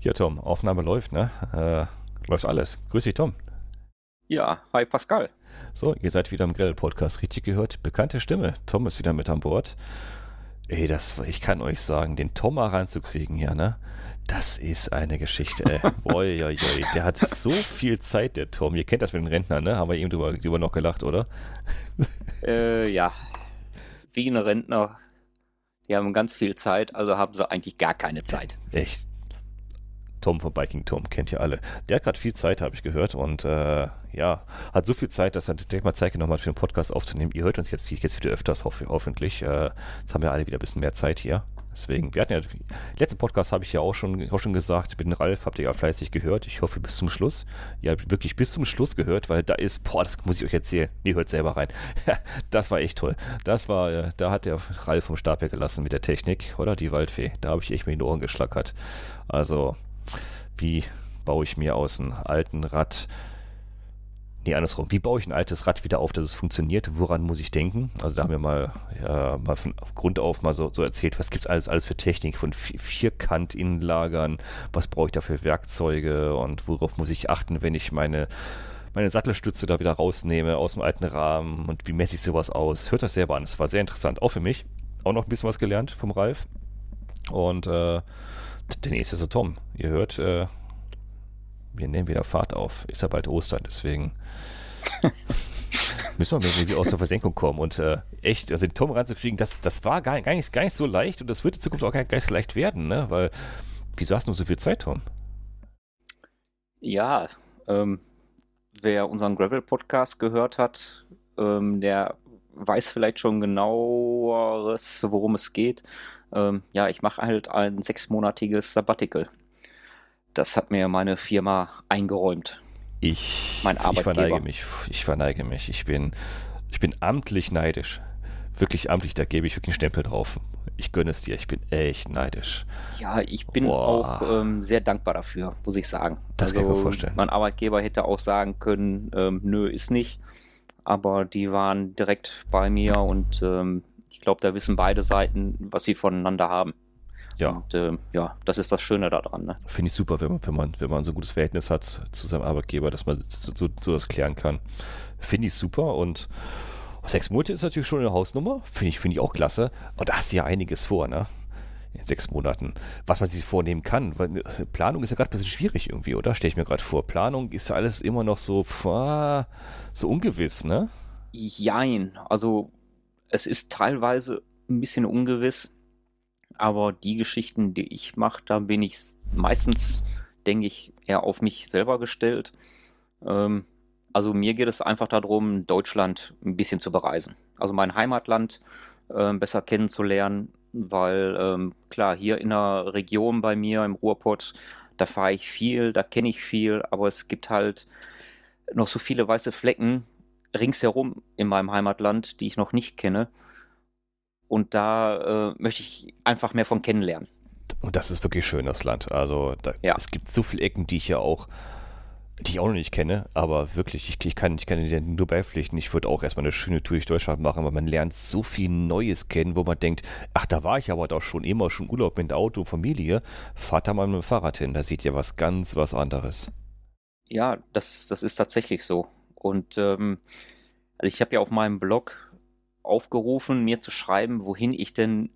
Ja, Tom, Aufnahme läuft, ne? Äh, läuft alles. Grüß dich, Tom. Ja, hi Pascal. So, ihr seid wieder im Grell-Podcast richtig gehört. Bekannte Stimme. Tom ist wieder mit an Bord. Ey, das, ich kann euch sagen, den Tom mal reinzukriegen hier, ne? Das ist eine Geschichte, ey. Boy, oi, oi. Der hat so viel Zeit, der Tom. Ihr kennt das mit den Rentnern, ne? Haben wir eben drüber, drüber noch gelacht, oder? Äh, ja. Wie ein Rentner. Die haben ganz viel Zeit, also haben sie eigentlich gar keine Zeit. Echt. Tom von Biking Tom, kennt ihr alle. Der hat gerade viel Zeit, habe ich gehört. Und äh, ja, hat so viel Zeit, dass er direkt mal Zeit genommen hat, für den Podcast aufzunehmen. Ihr hört uns jetzt, jetzt wieder öfters, hoff, hoffentlich. Äh, jetzt haben wir alle wieder ein bisschen mehr Zeit hier. Deswegen, wir hatten ja, letzten Podcast habe ich ja auch schon, auch schon gesagt, mit dem Ralf habt ihr ja fleißig gehört. Ich hoffe bis zum Schluss. Ihr habt wirklich bis zum Schluss gehört, weil da ist, boah, das muss ich euch erzählen. Nee, hört selber rein. das war echt toll. Das war, äh, da hat der Ralf vom Stab gelassen mit der Technik, oder? Die Waldfee. Da habe ich echt mir in die Ohren geschlackert. Also, wie baue ich mir aus einem alten Rad Nee, andersrum. Wie baue ich ein altes Rad wieder auf, dass es funktioniert? Woran muss ich denken? Also da haben wir mal, ja, mal von Grund auf mal so, so erzählt, was gibt es alles, alles für Technik von Vierkant-Innenlagern, was brauche ich da für Werkzeuge und worauf muss ich achten, wenn ich meine, meine Sattelstütze da wieder rausnehme aus dem alten Rahmen und wie messe ich sowas aus? Hört das selber an. Es war sehr interessant, auch für mich. Auch noch ein bisschen was gelernt vom Ralf. Und äh, der nächste ist der Tom. Ihr hört, äh, wir nehmen wieder Fahrt auf. Ist ja bald Ostern, deswegen müssen wir irgendwie aus der Versenkung kommen. Und äh, echt, also den Tom reinzukriegen, das, das war gar, gar, nicht, gar nicht so leicht und das wird in Zukunft auch gar, gar nicht so leicht werden, ne? Weil, wieso hast du so viel Zeit, Tom? Ja, ähm, wer unseren Gravel-Podcast gehört hat, ähm, der weiß vielleicht schon genaueres, worum es geht. Ähm, ja, ich mache halt ein sechsmonatiges Sabbatical. Das hat mir meine Firma eingeräumt. Ich, mein ich verneige mich. Ich verneige mich. Ich bin, ich bin amtlich neidisch. Wirklich amtlich, da gebe ich wirklich einen Stempel drauf. Ich gönne es dir, ich bin echt neidisch. Ja, ich bin Boah. auch ähm, sehr dankbar dafür, muss ich sagen. Das also, kann ich mir also, vorstellen. Mein Arbeitgeber hätte auch sagen können, ähm, nö, ist nicht. Aber die waren direkt bei mir und ähm, glaube, da wissen beide Seiten, was sie voneinander haben. Ja. Und äh, ja, das ist das Schöne daran. Ne? Finde ich super, wenn man, wenn, man, wenn man so ein gutes Verhältnis hat zu seinem Arbeitgeber, dass man so, so, so das klären kann. Finde ich super und sechs Monate ist natürlich schon eine Hausnummer. Finde ich, find ich auch klasse. Und da hast du ja einiges vor, ne? In sechs Monaten. Was man sich vornehmen kann. Weil Planung ist ja gerade ein bisschen schwierig irgendwie, oder? Stelle ich mir gerade vor. Planung ist ja alles immer noch so, pff, so ungewiss, ne? Jein. Also es ist teilweise ein bisschen ungewiss aber die Geschichten, die ich mache, da bin ich meistens, denke ich, eher auf mich selber gestellt. Ähm, also mir geht es einfach darum, Deutschland ein bisschen zu bereisen. Also mein Heimatland äh, besser kennenzulernen, weil ähm, klar, hier in der Region bei mir im Ruhrpott, da fahre ich viel, da kenne ich viel, aber es gibt halt noch so viele weiße Flecken ringsherum in meinem Heimatland, die ich noch nicht kenne. Und da äh, möchte ich einfach mehr von kennenlernen. Und das ist wirklich schön, das Land. Also da, ja. es gibt so viele Ecken, die ich ja auch, die ich auch noch nicht kenne, aber wirklich, ich, ich kann, ich kann dir nur beipflichten. Ich würde auch erstmal eine schöne Tour durch Deutschland machen, weil man lernt so viel Neues kennen, wo man denkt, ach, da war ich aber doch schon immer schon Urlaub mit Auto, Familie. Fahrt da mal mit dem Fahrrad hin, da seht ihr was ganz was anderes. Ja, das, das ist tatsächlich so. Und ähm, also ich habe ja auf meinem Blog aufgerufen, mir zu schreiben, wohin ich denn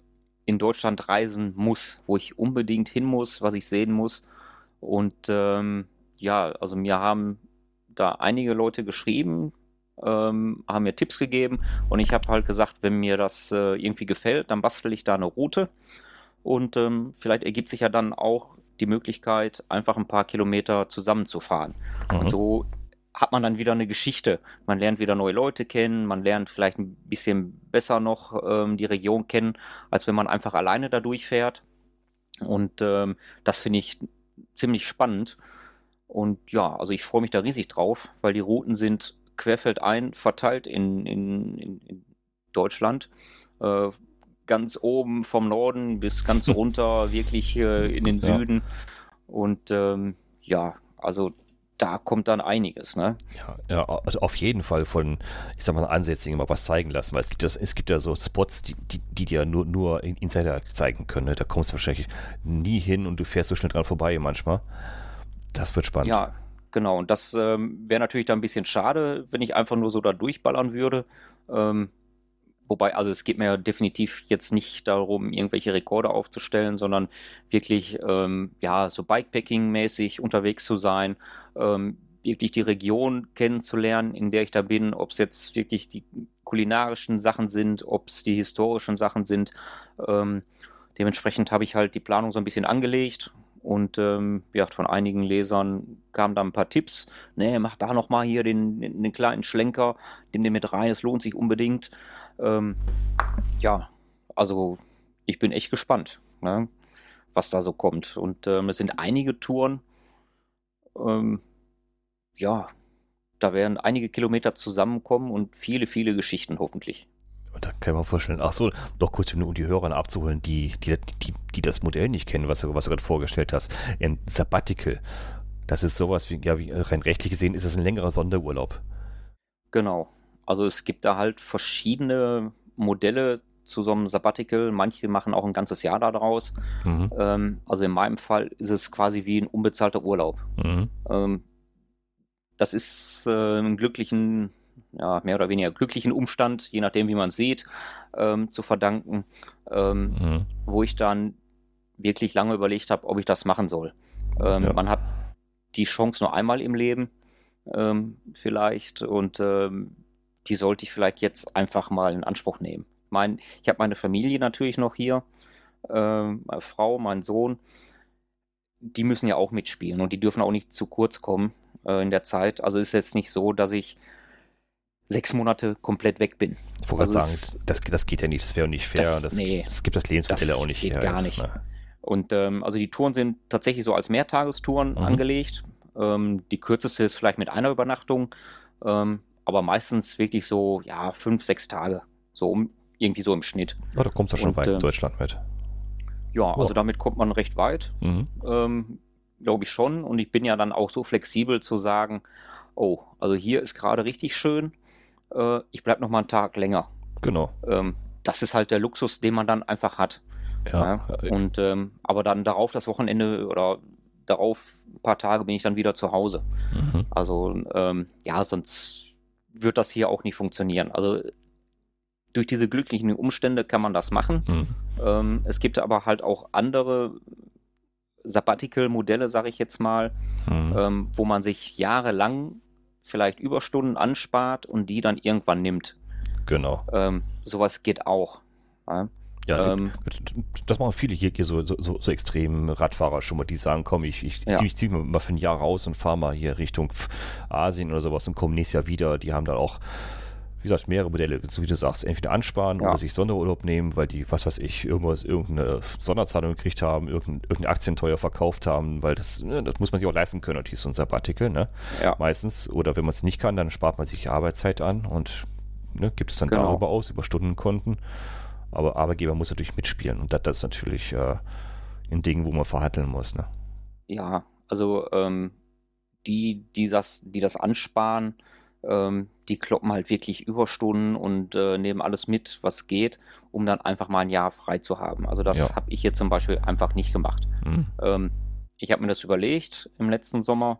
in Deutschland reisen muss, wo ich unbedingt hin muss, was ich sehen muss. Und ähm, ja, also mir haben da einige Leute geschrieben, ähm, haben mir Tipps gegeben und ich habe halt gesagt, wenn mir das äh, irgendwie gefällt, dann bastel ich da eine Route und ähm, vielleicht ergibt sich ja dann auch die Möglichkeit, einfach ein paar Kilometer zusammenzufahren. Mhm. Und so hat man dann wieder eine Geschichte. Man lernt wieder neue Leute kennen, man lernt vielleicht ein bisschen besser noch ähm, die Region kennen, als wenn man einfach alleine da durchfährt. Und ähm, das finde ich ziemlich spannend. Und ja, also ich freue mich da riesig drauf, weil die Routen sind querfeldein verteilt in, in, in Deutschland. Äh, ganz oben vom Norden bis ganz runter, wirklich äh, in den Süden. Ja. Und ähm, ja, also da kommt dann einiges, ne? Ja, ja, also auf jeden Fall von, ich sag mal, Ansätzen mal was zeigen lassen, weil es gibt, das, es gibt ja so Spots, die, die, die dir nur, nur Insider zeigen können. Ne? Da kommst du wahrscheinlich nie hin und du fährst so schnell dran vorbei manchmal. Das wird spannend. Ja, genau. Und das ähm, wäre natürlich dann ein bisschen schade, wenn ich einfach nur so da durchballern würde. Ähm, Wobei, also es geht mir definitiv jetzt nicht darum, irgendwelche Rekorde aufzustellen, sondern wirklich, ähm, ja, so Bikepacking-mäßig unterwegs zu sein, ähm, wirklich die Region kennenzulernen, in der ich da bin, ob es jetzt wirklich die kulinarischen Sachen sind, ob es die historischen Sachen sind. Ähm, dementsprechend habe ich halt die Planung so ein bisschen angelegt und ähm, ja, von einigen Lesern kamen da ein paar Tipps. Ne, mach da nochmal hier den, den, kleinen Schlenker, den dir mit rein, es lohnt sich unbedingt. Ähm, ja, also ich bin echt gespannt, ne, was da so kommt. Und ähm, es sind einige Touren. Ähm, ja, da werden einige Kilometer zusammenkommen und viele, viele Geschichten hoffentlich. Und da kann man vorstellen, ach so, doch kurz um die Hörer abzuholen, die, die, die, die das Modell nicht kennen, was du, was du gerade vorgestellt hast. Ein Sabbatical. Das ist sowas wie, ja, wie rein rechtlich gesehen, ist es ein längerer Sonderurlaub. Genau. Also es gibt da halt verschiedene Modelle zu so einem Sabbatical. Manche machen auch ein ganzes Jahr daraus. Mhm. Ähm, also in meinem Fall ist es quasi wie ein unbezahlter Urlaub. Mhm. Ähm, das ist äh, einen glücklichen, ja, mehr oder weniger glücklichen Umstand, je nachdem, wie man sieht, ähm, zu verdanken, ähm, mhm. wo ich dann wirklich lange überlegt habe, ob ich das machen soll. Ähm, ja. Man hat die Chance nur einmal im Leben ähm, vielleicht und die sollte ich vielleicht jetzt einfach mal in Anspruch nehmen. Mein, ich habe meine Familie natürlich noch hier, äh, meine Frau, mein Sohn. Die müssen ja auch mitspielen und die dürfen auch nicht zu kurz kommen äh, in der Zeit. Also ist jetzt nicht so, dass ich sechs Monate komplett weg bin. Ich wollte also sagen, das, das geht ja nicht, das wäre nicht fair. Das, das, nee, das gibt das Lebensmodell auch nicht. Geht her, gar nicht. Ne? Und ähm, also die Touren sind tatsächlich so als Mehrtagestouren mhm. angelegt. Ähm, die kürzeste ist vielleicht mit einer Übernachtung. Ähm, aber meistens wirklich so, ja, fünf, sechs Tage. So um, irgendwie so im Schnitt. Ja, da kommst du schon Und, weit in ähm, Deutschland mit. Ja, oh. also damit kommt man recht weit. Mhm. Ähm, Glaube ich schon. Und ich bin ja dann auch so flexibel zu sagen, oh, also hier ist gerade richtig schön. Äh, ich bleibe noch mal einen Tag länger. Genau. Ähm, das ist halt der Luxus, den man dann einfach hat. Ja. ja. Und ähm, aber dann darauf das Wochenende oder darauf ein paar Tage bin ich dann wieder zu Hause. Mhm. Also ähm, ja, sonst wird das hier auch nicht funktionieren. Also durch diese glücklichen Umstände kann man das machen. Mhm. Ähm, es gibt aber halt auch andere Sabbatical-Modelle, sage ich jetzt mal, mhm. ähm, wo man sich jahrelang vielleicht Überstunden anspart und die dann irgendwann nimmt. Genau. Ähm, sowas geht auch. Ja? Ja, ähm, das machen viele hier, hier so, so, so extrem Radfahrer schon mal, die sagen, komm, ich, ich ja. ziehe mich, zieh mich mal für ein Jahr raus und fahre mal hier Richtung Asien oder sowas und komme nächstes Jahr wieder. Die haben dann auch, wie gesagt, mehrere Modelle, so wie du sagst, entweder ansparen ja. oder sich Sonderurlaub nehmen, weil die, was weiß ich, irgendwas, irgendeine Sonderzahlung gekriegt haben, irgendein, irgendeine Aktien teuer verkauft haben, weil das, ne, das muss man sich auch leisten können, natürlich so ein Sabbatical, ne? Ja. Meistens. Oder wenn man es nicht kann, dann spart man sich Arbeitszeit an und ne, gibt es dann genau. darüber aus, über Stundenkonten. Aber Arbeitgeber muss natürlich mitspielen und das, das ist natürlich äh, ein Ding, wo man verhandeln muss. Ne? Ja, also ähm, die, die das, die das ansparen, ähm, die kloppen halt wirklich Überstunden und äh, nehmen alles mit, was geht, um dann einfach mal ein Jahr frei zu haben. Also das ja. habe ich hier zum Beispiel einfach nicht gemacht. Mhm. Ähm, ich habe mir das überlegt im letzten Sommer,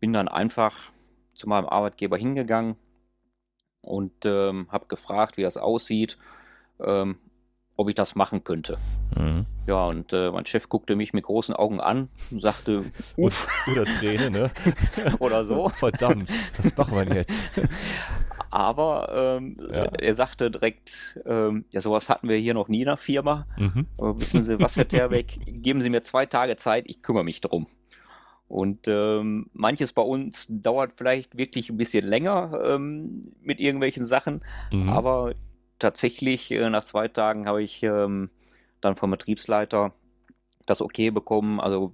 bin dann einfach zu meinem Arbeitgeber hingegangen und ähm, habe gefragt, wie das aussieht ähm, ob ich das machen könnte. Mhm. Ja, und äh, mein Chef guckte mich mit großen Augen an und sagte, uff. Oder Träne, ne? Oder so. Verdammt, was machen wir jetzt? Aber ähm, ja. er sagte direkt, ähm, ja, sowas hatten wir hier noch nie in der Firma. Mhm. wissen Sie, was wird der weg? Geben Sie mir zwei Tage Zeit, ich kümmere mich drum. Und ähm, manches bei uns dauert vielleicht wirklich ein bisschen länger ähm, mit irgendwelchen Sachen, mhm. aber tatsächlich äh, nach zwei Tagen habe ich ähm, dann vom Betriebsleiter das Okay bekommen. Also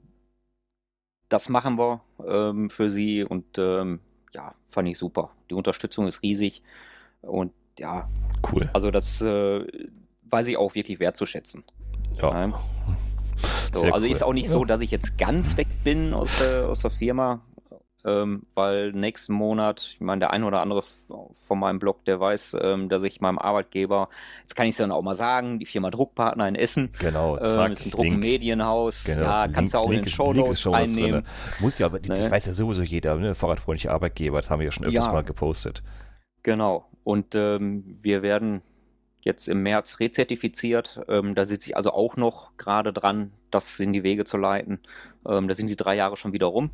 das machen wir ähm, für Sie und ähm, ja, fand ich super. Die Unterstützung ist riesig und ja, cool. Also das äh, weiß ich auch wirklich wertzuschätzen. Ja. ja. So, also cool. ist auch nicht so, dass ich jetzt ganz weg bin aus der, aus der Firma. Ähm, weil nächsten Monat, ich meine, der ein oder andere von meinem Blog, der weiß, ähm, dass ich meinem Arbeitgeber, jetzt kann ich es dann auch mal sagen, die Firma Druckpartner in Essen, genau, zack, ähm, ist ein Druckmedienhaus, Genau, ja, kannst du auch Link, in den Show Notes einnehmen. Muss ja, aber das Ne? weiß ja sowieso jeder, ne? Fahrradfreundliche Arbeitgeber, das haben wir ja schon öfters Ja. mal gepostet. Genau. Und ähm, wir werden jetzt im März rezertifiziert. Ähm, da sitze ich also auch noch gerade dran, das in die Wege zu leiten. Ähm, da sind die drei Jahre schon wieder rum.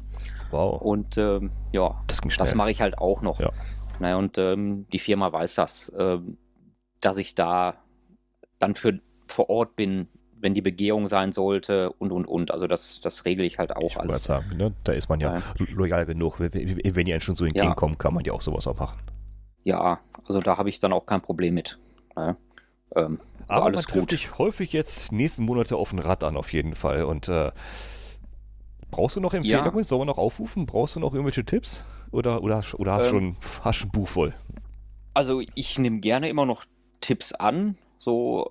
Wow, Und ähm, ja, das das mache ich halt auch noch. Ja. Naja, und ähm, die Firma weiß das, ähm, dass ich da dann für vor Ort bin, wenn die Begehung sein sollte und und und. Also das, das regle ich halt auch ich alles. sagen, ne? da ist man ja Ja. loyal genug. Wenn, ihr einen schon so entgegenkommen, kann man ja auch sowas auch machen. Ja, also da habe ich dann auch kein Problem mit. Ja. Ähm, also Aber alles man trifft gut. dich häufig jetzt nächsten Monate auf ein Rad an, auf jeden Fall. Und äh, brauchst du noch Empfehlungen? Sollen wir noch aufrufen? Brauchst du noch irgendwelche Tipps? Oder, oder, hast- oder hast, Ähm, schon, hast schon ein Buch voll? Also ich nehme gerne immer noch Tipps an. So,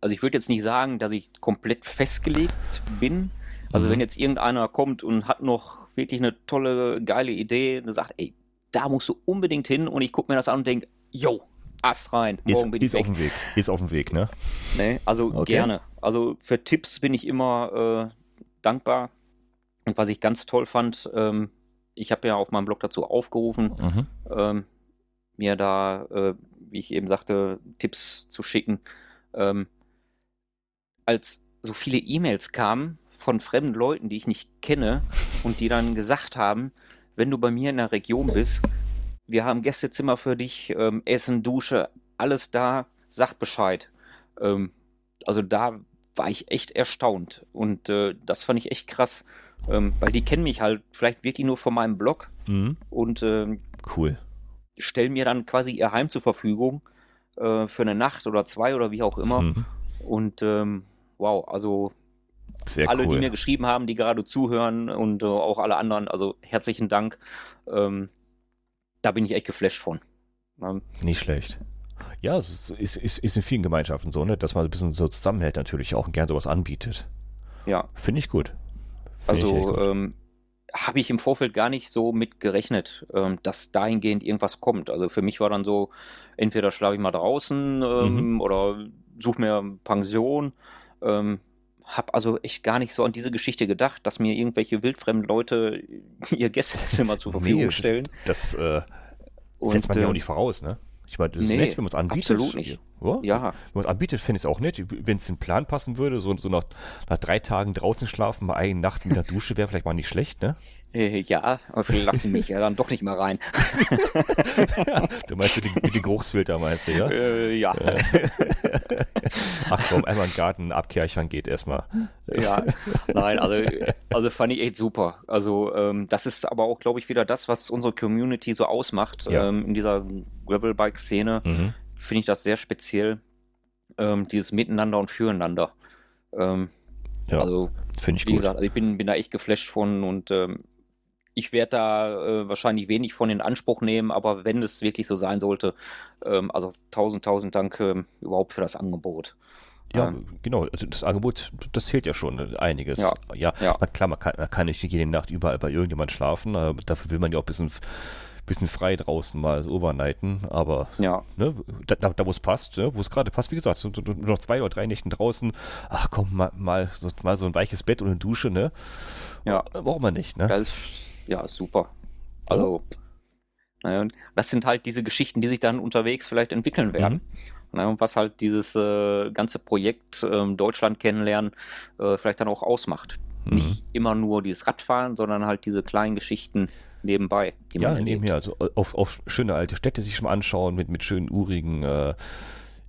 also ich würde jetzt nicht sagen, dass ich komplett festgelegt bin. Also Mhm. wenn jetzt irgendeiner kommt und hat noch wirklich eine tolle, geile Idee und sagt, ey, da musst du unbedingt hin und ich gucke mir das an und denke, yo, Ast rein, Ist, morgen bin ich ist auf weg. dem Weg. Ist auf dem Weg, ne? Ne? Also Okay. gerne. Also für Tipps bin ich immer äh, dankbar. Und was ich ganz toll fand, ähm, ich habe ja auf meinem Blog dazu aufgerufen, Mhm. ähm, mir da, äh, wie ich eben sagte, Tipps zu schicken. Ähm, als so viele E-Mails kamen von fremden Leuten, die ich nicht kenne und die dann gesagt haben, wenn du bei mir in der Region bist, wir haben Gästezimmer für dich, ähm, Essen, Dusche, alles da, sag Bescheid. Ähm, also da war ich echt erstaunt und äh, das fand ich echt krass, ähm, weil die kennen mich halt vielleicht wirklich nur von meinem Blog Mhm. und ähm, Cool. stellen mir dann quasi ihr Heim zur Verfügung äh, für eine Nacht oder zwei oder wie auch immer. Mhm. Und ähm, wow, also Sehr alle, cool. die mir geschrieben haben, die gerade zuhören und äh, auch alle anderen, also herzlichen Dank. Ähm, da bin ich echt geflasht von. Ähm, Nicht schlecht. Ja, es ist, ist, ist in vielen Gemeinschaften so, ne? dass man ein bisschen so zusammenhält natürlich auch und gern sowas anbietet. ja, Finde ich gut. Also ähm, habe ich im Vorfeld gar nicht so mit gerechnet, ähm, dass dahingehend irgendwas kommt. Also für mich war dann so, entweder schlafe ich mal draußen ähm, Mhm. oder suche mir Pension. Ähm, hab also echt gar nicht so an diese Geschichte gedacht, dass mir irgendwelche wildfremden Leute ihr Gästezimmer zur Verfügung Nee, stellen. Das äh, setzt man ja auch ähm, nicht voraus, ne? Ich meine, das ist nee, nett, wenn man es anbietet. absolut nicht. Ja, Ja, Wenn man es anbietet, finde ich es auch nett. Wenn es den Plan passen würde, so, so nach, nach drei Tagen draußen schlafen, mal eine Nacht mit einer Dusche wäre vielleicht mal nicht schlecht, ne? äh, ja, aber vielleicht lassen mich ja dann doch nicht mehr rein. Du meinst mit den, mit Geruchsfilter, meinst du, ja? Äh, ja, Ach komm, einmal im Garten abkerchern geht erstmal. ja, nein, also, also fand ich echt super. Also ähm, das ist aber auch, glaube ich, wieder das, was unsere Community so ausmacht. Ja. Ähm, in dieser Gravelbike-Szene Mhm. Finde ich das sehr speziell, ähm, dieses Miteinander und Füreinander. Ähm, Ja, Also finde ich wie gut. gesagt, also ich bin, bin da echt geflasht von und ähm, ich werde da äh, wahrscheinlich wenig von in Anspruch nehmen, aber wenn es wirklich so sein sollte, ähm, also tausend, tausend Dank ähm, überhaupt für das Angebot. Ja, Ähm, genau. Also das Angebot, das zählt ja schon äh, einiges. Ja, ja, ja. Klar, man kann, man kann nicht jede Nacht überall bei irgendjemand schlafen. dafür will man ja auch ein bisschen, bisschen frei draußen mal so overnighten. Aber Ja, ne, da, da, wo es passt, ne, wo es gerade passt, wie gesagt, so, nur noch zwei oder drei Nächten draußen. Ach komm, mal, mal, so, mal so ein weiches Bett und eine Dusche, ne? ja. Braucht man nicht, ne? Ist ja super. Also, naja, das sind halt diese Geschichten, die sich dann unterwegs vielleicht entwickeln werden. Naja, und was halt dieses äh, ganze Projekt ähm, Deutschland kennenlernen äh, vielleicht dann auch ausmacht. Mhm. Nicht immer nur dieses Radfahren, sondern halt diese kleinen Geschichten nebenbei, die Ja, man nebenher, also auf, auf schöne alte Städte sich schon mal anschauen, mit, mit schönen urigen, äh,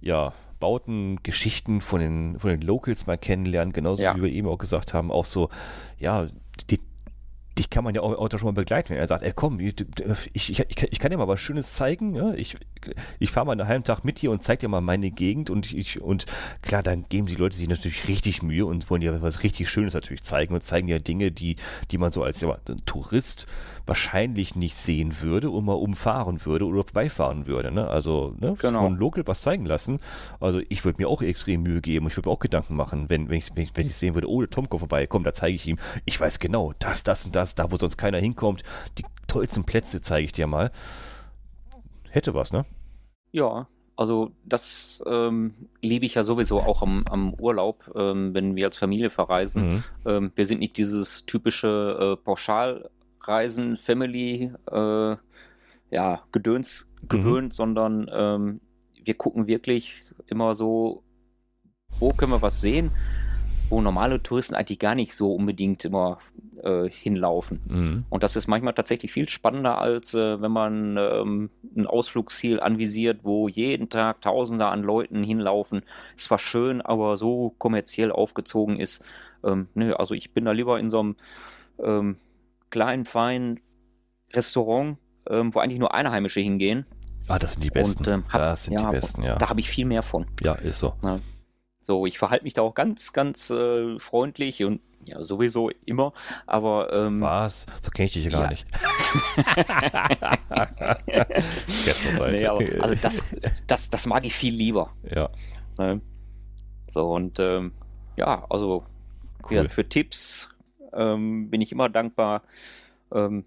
ja, Bauten, Geschichten von den, von den Locals mal kennenlernen, genauso Ja. wie wir eben auch gesagt haben, auch so, ja, die, dich kann man ja auch, auch da schon mal begleiten. Er sagt, ey komm, ich, ich, ich, ich kann dir mal was Schönes zeigen, ja? ich, ich fahre mal einen halben Tag mit dir und zeig dir mal meine Gegend und ich, und klar, dann geben die Leute sich natürlich richtig Mühe und wollen dir was richtig Schönes natürlich zeigen und zeigen dir Dinge, die, die man so als ja, Tourist wahrscheinlich nicht sehen würde und mal umfahren würde oder vorbeifahren würde. Ne? Also ne? Genau. von Local was zeigen lassen. Also ich würde mir auch extrem Mühe geben. Ich würde mir auch Gedanken machen, wenn, wenn, ich, wenn, ich, wenn ich sehen würde, oh, der Tomko vorbei, komm, da zeige ich ihm. Ich weiß genau, das, das und das, da wo sonst keiner hinkommt. Die, tollsten Plätze zeige ich dir mal. Hätte was, ne? Ja, also das ähm, liebe ich ja sowieso auch am, am Urlaub, ähm, wenn wir als Familie verreisen. Mhm. Ähm, wir sind nicht dieses typische äh, Pauschalreisen, Family, äh, ja, Gedöns gewöhnt, sondern ähm, wir gucken wirklich immer so, wo können wir was sehen, wo normale Touristen eigentlich gar nicht so unbedingt immer äh, hinlaufen. Mhm. Und das ist manchmal tatsächlich viel spannender, als äh, wenn man ähm, ein Ausflugsziel anvisiert, wo jeden Tag Tausende an Leuten hinlaufen. Es war schön, aber so kommerziell aufgezogen ist. Ähm, nö, also ich bin da lieber in so einem ähm, kleinen, feinen Restaurant, ähm, wo eigentlich nur Einheimische hingehen. Ah, das sind die besten. Und, ähm, hab- das sind ja, die besten, ja. Da habe ich viel mehr von. Ja, ist so. So, ich verhalte mich da auch ganz, ganz äh, freundlich und ja, sowieso immer, aber ähm, Was? So kenne ich dich ja gar Ja. nicht. Nee, aber, also das, das, das mag ich viel lieber. ja, Ne? So, und ähm, ja, also ja, cool. für Tipps ähm, bin ich immer dankbar. Ähm,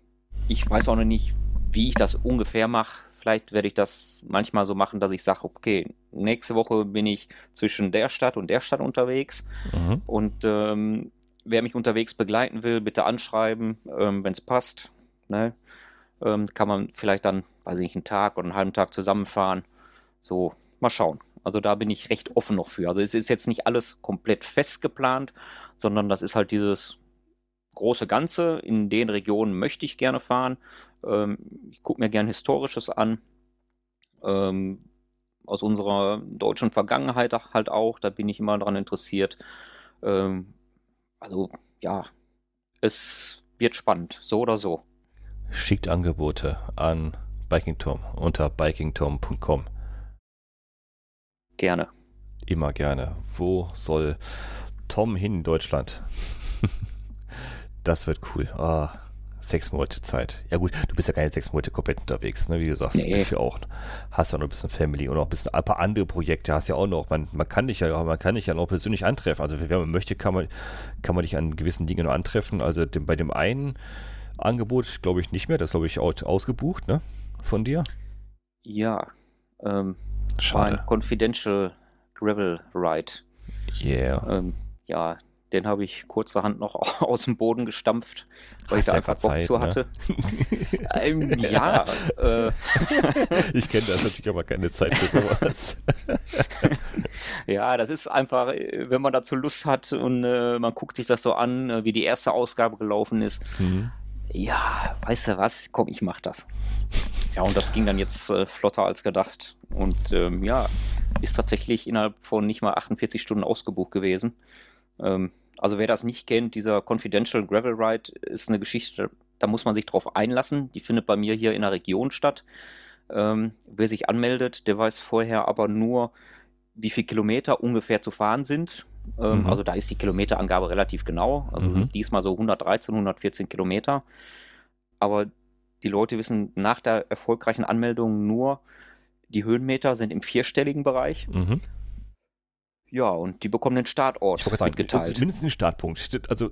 ich weiß auch noch nicht, wie ich das ungefähr mache. Vielleicht werde ich das manchmal so machen, dass ich sage, okay, nächste Woche bin ich zwischen der Stadt und der Stadt unterwegs. Mhm. Und ähm, wer mich unterwegs begleiten will, bitte anschreiben, ähm, wenn es passt. Ne? Ähm, kann man vielleicht dann, weiß ich nicht, einen Tag oder einen halben Tag zusammenfahren. So, mal schauen. Also da bin ich recht offen noch für. Also es ist jetzt nicht alles komplett fest geplant, sondern das ist halt dieses große Ganze. In den Regionen möchte ich gerne fahren. Ähm, ich gucke mir gerne Historisches an. Ähm, aus unserer deutschen Vergangenheit halt auch. Da bin ich immer daran interessiert. Ähm, also ja, es wird spannend, so oder so. Schickt Angebote an Biking Tom unter bikingtom.com. Gerne. Immer gerne. Wo soll Tom hin in Deutschland? das wird cool. Ah, sechs Monate Zeit. Ja gut, du bist ja keine sechs Monate komplett unterwegs, ne? Wie du sagst, Nee. du bist ja auch, hast ja noch ein bisschen Family und auch ein bisschen ein paar andere Projekte hast ja auch noch. Man, man kann dich ja, man kann dich ja noch persönlich antreffen. Also wenn man möchte, kann man, kann man dich an gewissen Dingen noch antreffen. Also dem, bei dem einen Angebot glaube ich nicht mehr, das glaube ich aus, ausgebucht, ne? Von dir. Ja, ähm, Schade. ein Confidential Gravel Ride. Yeah. Ähm, ja, den habe ich kurzerhand noch aus dem Boden gestampft, weil ich Hast da einfach Bock Zeit, zu ne? hatte. ähm, ja, äh, Ich kenne das natürlich aber keine Zeit für sowas. ja, das ist einfach, äh, wenn man dazu Lust hat und äh, man guckt sich das so an, äh, wie die erste Ausgabe gelaufen ist. Mhm. Ja, weißt du was? Komm, ich mach das. Ja, und das ging dann jetzt äh, flotter als gedacht. Und ähm, ja, ist tatsächlich innerhalb von nicht mal 48 Stunden ausgebucht gewesen. Ähm, also wer das nicht kennt, dieser Confidential Gravel Ride ist eine Geschichte, da muss man sich drauf einlassen. Die findet bei mir hier in der Region statt. Ähm, wer sich anmeldet, der weiß vorher aber nur, wie viele Kilometer ungefähr zu fahren sind. Ähm, Mhm. Also da ist die Kilometerangabe relativ genau. Also Mhm. diesmal so 113, 114 Kilometer. Aber die Leute wissen nach der erfolgreichen Anmeldung nur, die Höhenmeter sind im vierstelligen Bereich. Mhm. Ja, und die bekommen den Startort Ich gerade mitgeteilt. sagen, mindestens den Startpunkt. Also,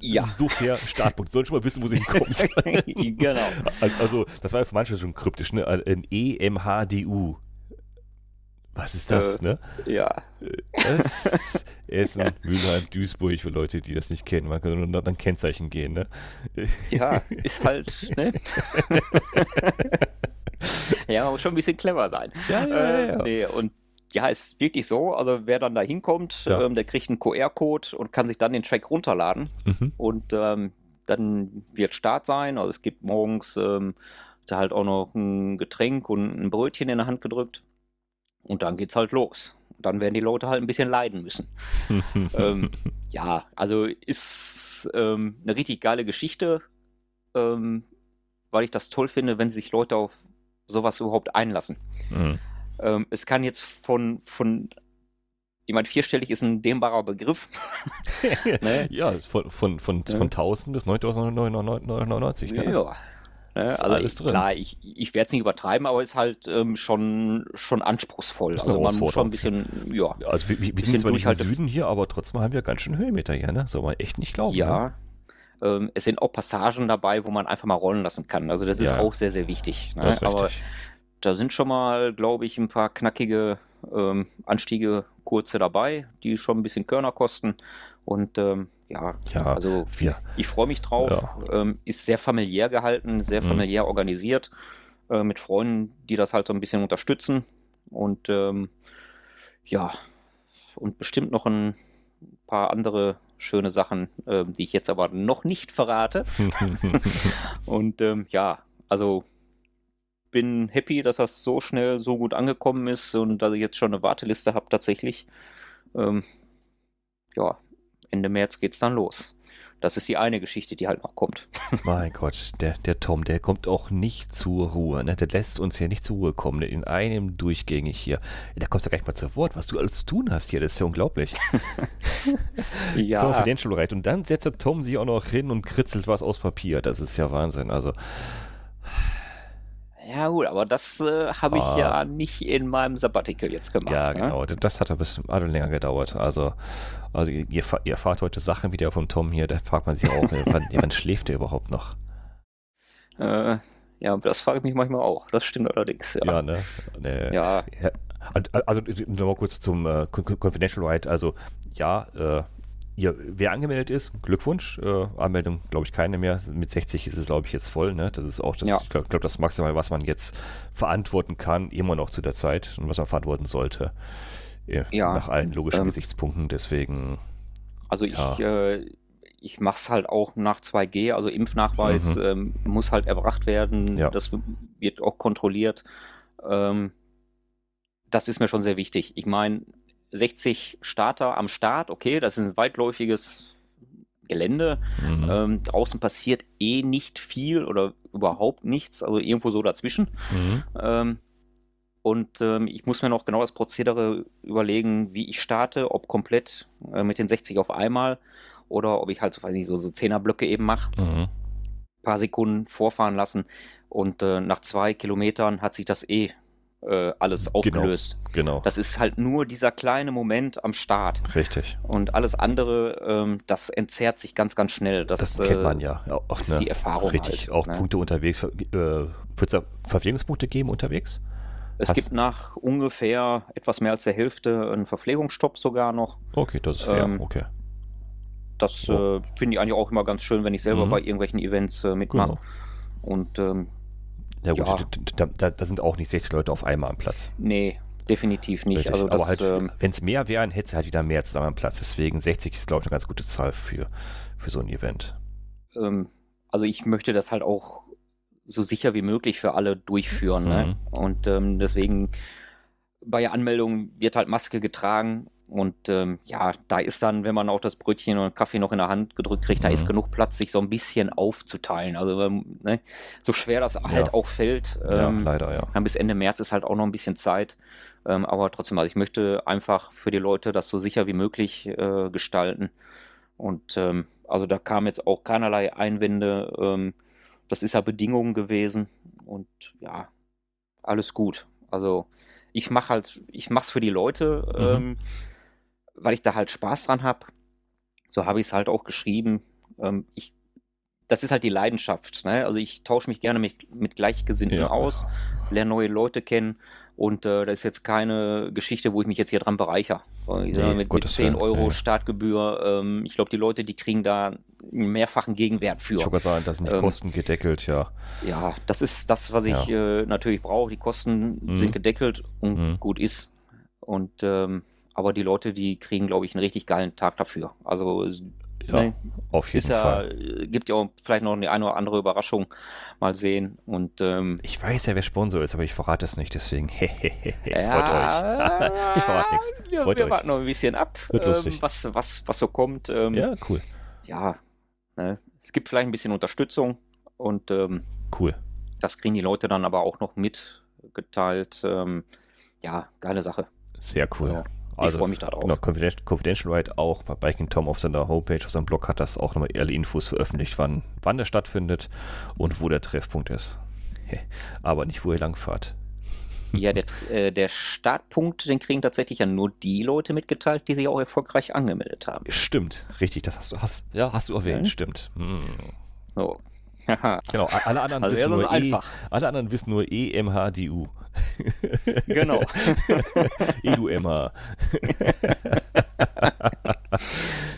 Ja. so fair Startpunkt. Sollen schon mal wissen, wo sie hinkommen. genau. also, also, das war ja für manche schon kryptisch, ne? Ein EMHDU. Was ist das, Äh. ne? Ja, Das Essen, Mülheim, Duisburg, für Leute, die das nicht kennen. Man kann nur dann Kennzeichen gehen, ne? ja, ist halt, ne? ja, man muss schon ein bisschen clever sein. Ja, Äh, nee, und ja, es ist wirklich so, also wer dann da hinkommt, Ja. ähm, der kriegt einen QR-Code und kann sich dann den Track runterladen. Mhm. Und ähm, dann wird Start sein. Also es gibt morgens ähm, da halt auch noch ein Getränk und ein Brötchen in der Hand gedrückt. Und dann geht's halt los. Dann werden die Leute halt ein bisschen leiden müssen. ähm, ja, also ist ähm, eine richtig geile Geschichte, ähm, weil ich das toll finde, wenn sich Leute auf sowas überhaupt einlassen. Mhm. Ähm, es kann jetzt von, von ich meine, vierstellig ist ein dehnbarer Begriff. Ne? Ja, von, von, von, Ja. von 1000 bis 9999. Ne? Ja. Ne, also ich, klar, ich, ich werde es nicht übertreiben, aber ist halt ähm, schon, schon anspruchsvoll. Also man muss schon ein bisschen, ja. Also wir, wir sind zwar nicht im Süden hier, aber trotzdem haben wir ganz schön Höhenmeter hier, ne? Soll man echt nicht glauben. Ne? Ja. Ähm, es sind auch Passagen dabei, wo man einfach mal rollen lassen kann. Also das ist Ja. auch sehr, sehr wichtig. Ne? Das ist Aber richtig. Da sind schon mal, glaube ich, ein paar knackige ähm, Anstiege, kurze dabei, die schon ein bisschen Körner kosten. Und ähm, ja, Ja, also wir, ich freue mich drauf. Ähm, ist sehr familiär gehalten, sehr Mhm. familiär organisiert, äh, mit Freunden, die das halt so ein bisschen unterstützen. Und ähm, ja, und bestimmt noch ein paar andere schöne Sachen, ähm, die ich jetzt aber noch nicht verrate. Und ähm, ja, also bin happy, dass das so schnell so gut angekommen ist und dass ich jetzt schon eine Warteliste habe tatsächlich. Ähm, ja, Ende März geht's dann los. Das ist die eine Geschichte, die halt noch kommt. mein Gott, der, der Tom, der kommt auch nicht zur Ruhe. Ne? Der lässt uns hier nicht zur Ruhe kommen. ne? In einem durchgängig hier. Da kommst du gar nicht mal zu Wort, was du alles zu tun hast hier. Das ist ja unglaublich. Ja, Confidential Right. Und dann setzt der Tom sich auch noch hin und kritzelt was aus Papier. Das ist ja Wahnsinn. Also, ja gut, aber das äh, habe ich Ah. ja nicht in meinem Sabbatical jetzt gemacht. ja, ne? genau. Das hat ein bisschen länger gedauert. Also, also ihr, ihr fa- ihr fahrt heute Sachen wieder vom Tom hier. Da fragt man sich auch, äh, wann, wann schläft der überhaupt noch? Äh, ja, das frage ich mich manchmal auch. Das stimmt allerdings. Ja, Ja, ne? ne ja, Ja, also nochmal kurz zum äh, Con- Con- Confidential Right. Also ja, äh, ihr, wer angemeldet ist, Glückwunsch. Äh, Anmeldung, glaube ich, keine mehr. Mit 60 ist es, glaube ich, jetzt voll. Ne? Das ist auch das, Ja. ich glaube, glaub, das Maximal, was man jetzt verantworten kann, immer noch zu der Zeit und was man verantworten sollte. Äh, Ja, Nach allen logischen ähm, Gesichtspunkten. Deswegen, Also ich, Ja. äh, ich mache es halt auch nach 2G, also Impfnachweis Mhm. ähm, muss halt erbracht werden. Ja. Das wird auch kontrolliert. Ähm, das ist mir schon sehr wichtig. Ich meine, 60 Starter am Start, okay, das ist ein weitläufiges Gelände. mhm. Ähm, draußen passiert eh nicht viel oder überhaupt nichts, also irgendwo so dazwischen. Mhm. Ähm, und ähm, ich muss mir noch genau das Prozedere überlegen, wie ich starte, ob komplett äh, mit den 60 auf einmal oder ob ich halt so, weiß nicht, so, so 10er Blöcke eben mache, Mhm. paar Sekunden vorfahren lassen und äh, nach zwei Kilometern hat sich das eh äh, alles aufgelöst. Genau, Das ist halt nur dieser kleine Moment am Start richtig. und alles andere, ähm, das entzerrt sich ganz, ganz schnell. Das, Das kennt äh, man ja. ja auch, ist ne? die Erfahrung Richtig, halt, auch ne? Punkte unterwegs. Äh, Wird es da Verpflegungspunkte geben unterwegs? Es Hast- gibt nach ungefähr etwas mehr als der Hälfte einen Verpflegungsstopp sogar noch. Okay, das ist fair. Ähm, okay. Das Oh. äh, finde ich eigentlich auch immer ganz schön, wenn ich selber Mhm. bei irgendwelchen Events äh, mitmache. Genau. Und ähm, Ja gut, ja. Da, da, da sind auch nicht 60 Leute auf einmal am Platz. nee, definitiv nicht. Richtig. Also das, Aber halt, ähm, wenn es mehr wären, hätte es halt wieder mehr zusammen am Platz. Deswegen 60 ist, glaube ich, eine ganz gute Zahl für, für so ein Event. ähm, also ich möchte das halt auch so sicher wie möglich für alle durchführen. Ne? Mhm. Und ähm, deswegen bei der Anmeldung wird halt Maske getragen. Und ähm, ja, da ist dann, wenn man auch das Brötchen und Kaffee noch in der Hand gedrückt kriegt, da Mhm. ist genug Platz, sich so ein bisschen aufzuteilen. Also ähm, ne, so schwer das halt auch fällt. ja, ähm, leider, ja. Ja, bis Ende März ist halt auch noch ein bisschen Zeit. Ähm, aber trotzdem, also ich möchte einfach für die Leute das so sicher wie möglich äh, gestalten. Und ähm, also da kam jetzt auch keinerlei Einwände. Ähm, das ist ja Bedingung gewesen. Und ja, alles gut. Also ich mache halt, ich mache es für die Leute, Mhm. Weil ich da halt Spaß dran habe. So habe ich es halt auch geschrieben. Ähm, ich, das ist halt die Leidenschaft. Ne? Also ich tausche mich gerne mit, mit Gleichgesinnten Ja. aus, lerne neue Leute kennen. Und äh, das ist jetzt keine Geschichte, wo ich mich jetzt hier dran bereichere. Ich Nee, sag mal, mit, mit Gottes 10 Willen, Euro nee. Startgebühr, ähm, ich glaube, die Leute, die kriegen da einen mehrfachen Gegenwert Ich für. wollte gerade sagen, das sind nicht Ähm, kostengedeckelt, ja. Ja, das ist das, was ich äh, natürlich brauche. Die Kosten Mhm. sind gedeckelt und Mhm. gut ist. Und ähm, aber die Leute, die kriegen, glaube ich, einen richtig geilen Tag dafür. Also Ja, ne, auf jeden ja, Fall. äh, gibt ja auch vielleicht noch eine, eine oder andere Überraschung. Mal sehen. Und ähm, Ich weiß ja, wer Sponsor ist, aber ich verrate es nicht, deswegen hehehe, freut ja, euch. ich verrate nichts. Wir, Freut wir euch. warten noch ein bisschen ab, ähm, was, was, was so kommt. Ähm, Ja, cool. ja ne, es gibt vielleicht ein bisschen Unterstützung und ähm, Cool. das kriegen die Leute dann aber auch noch mitgeteilt. Ähm, ja, geile Sache. Sehr cool. Also, ich Also, freue mich darauf. Genau, Confidential, Confidential Ride auch bei Biking Tom auf seiner Homepage, auf seinem Blog hat das auch nochmal alle Infos veröffentlicht, wann, wann der stattfindet und wo der Treffpunkt ist. Aber nicht, wo ihr langfahrt. Ja, der, äh, der Startpunkt, den kriegen tatsächlich ja nur die Leute mitgeteilt, die sich auch erfolgreich angemeldet haben. Stimmt, richtig, das hast du, hast, ja, hast du erwähnt, Mhm. stimmt. Hm. So. Genau, alle anderen, Also wissen nur e, alle anderen wissen nur EMHDU. Genau. EduMH.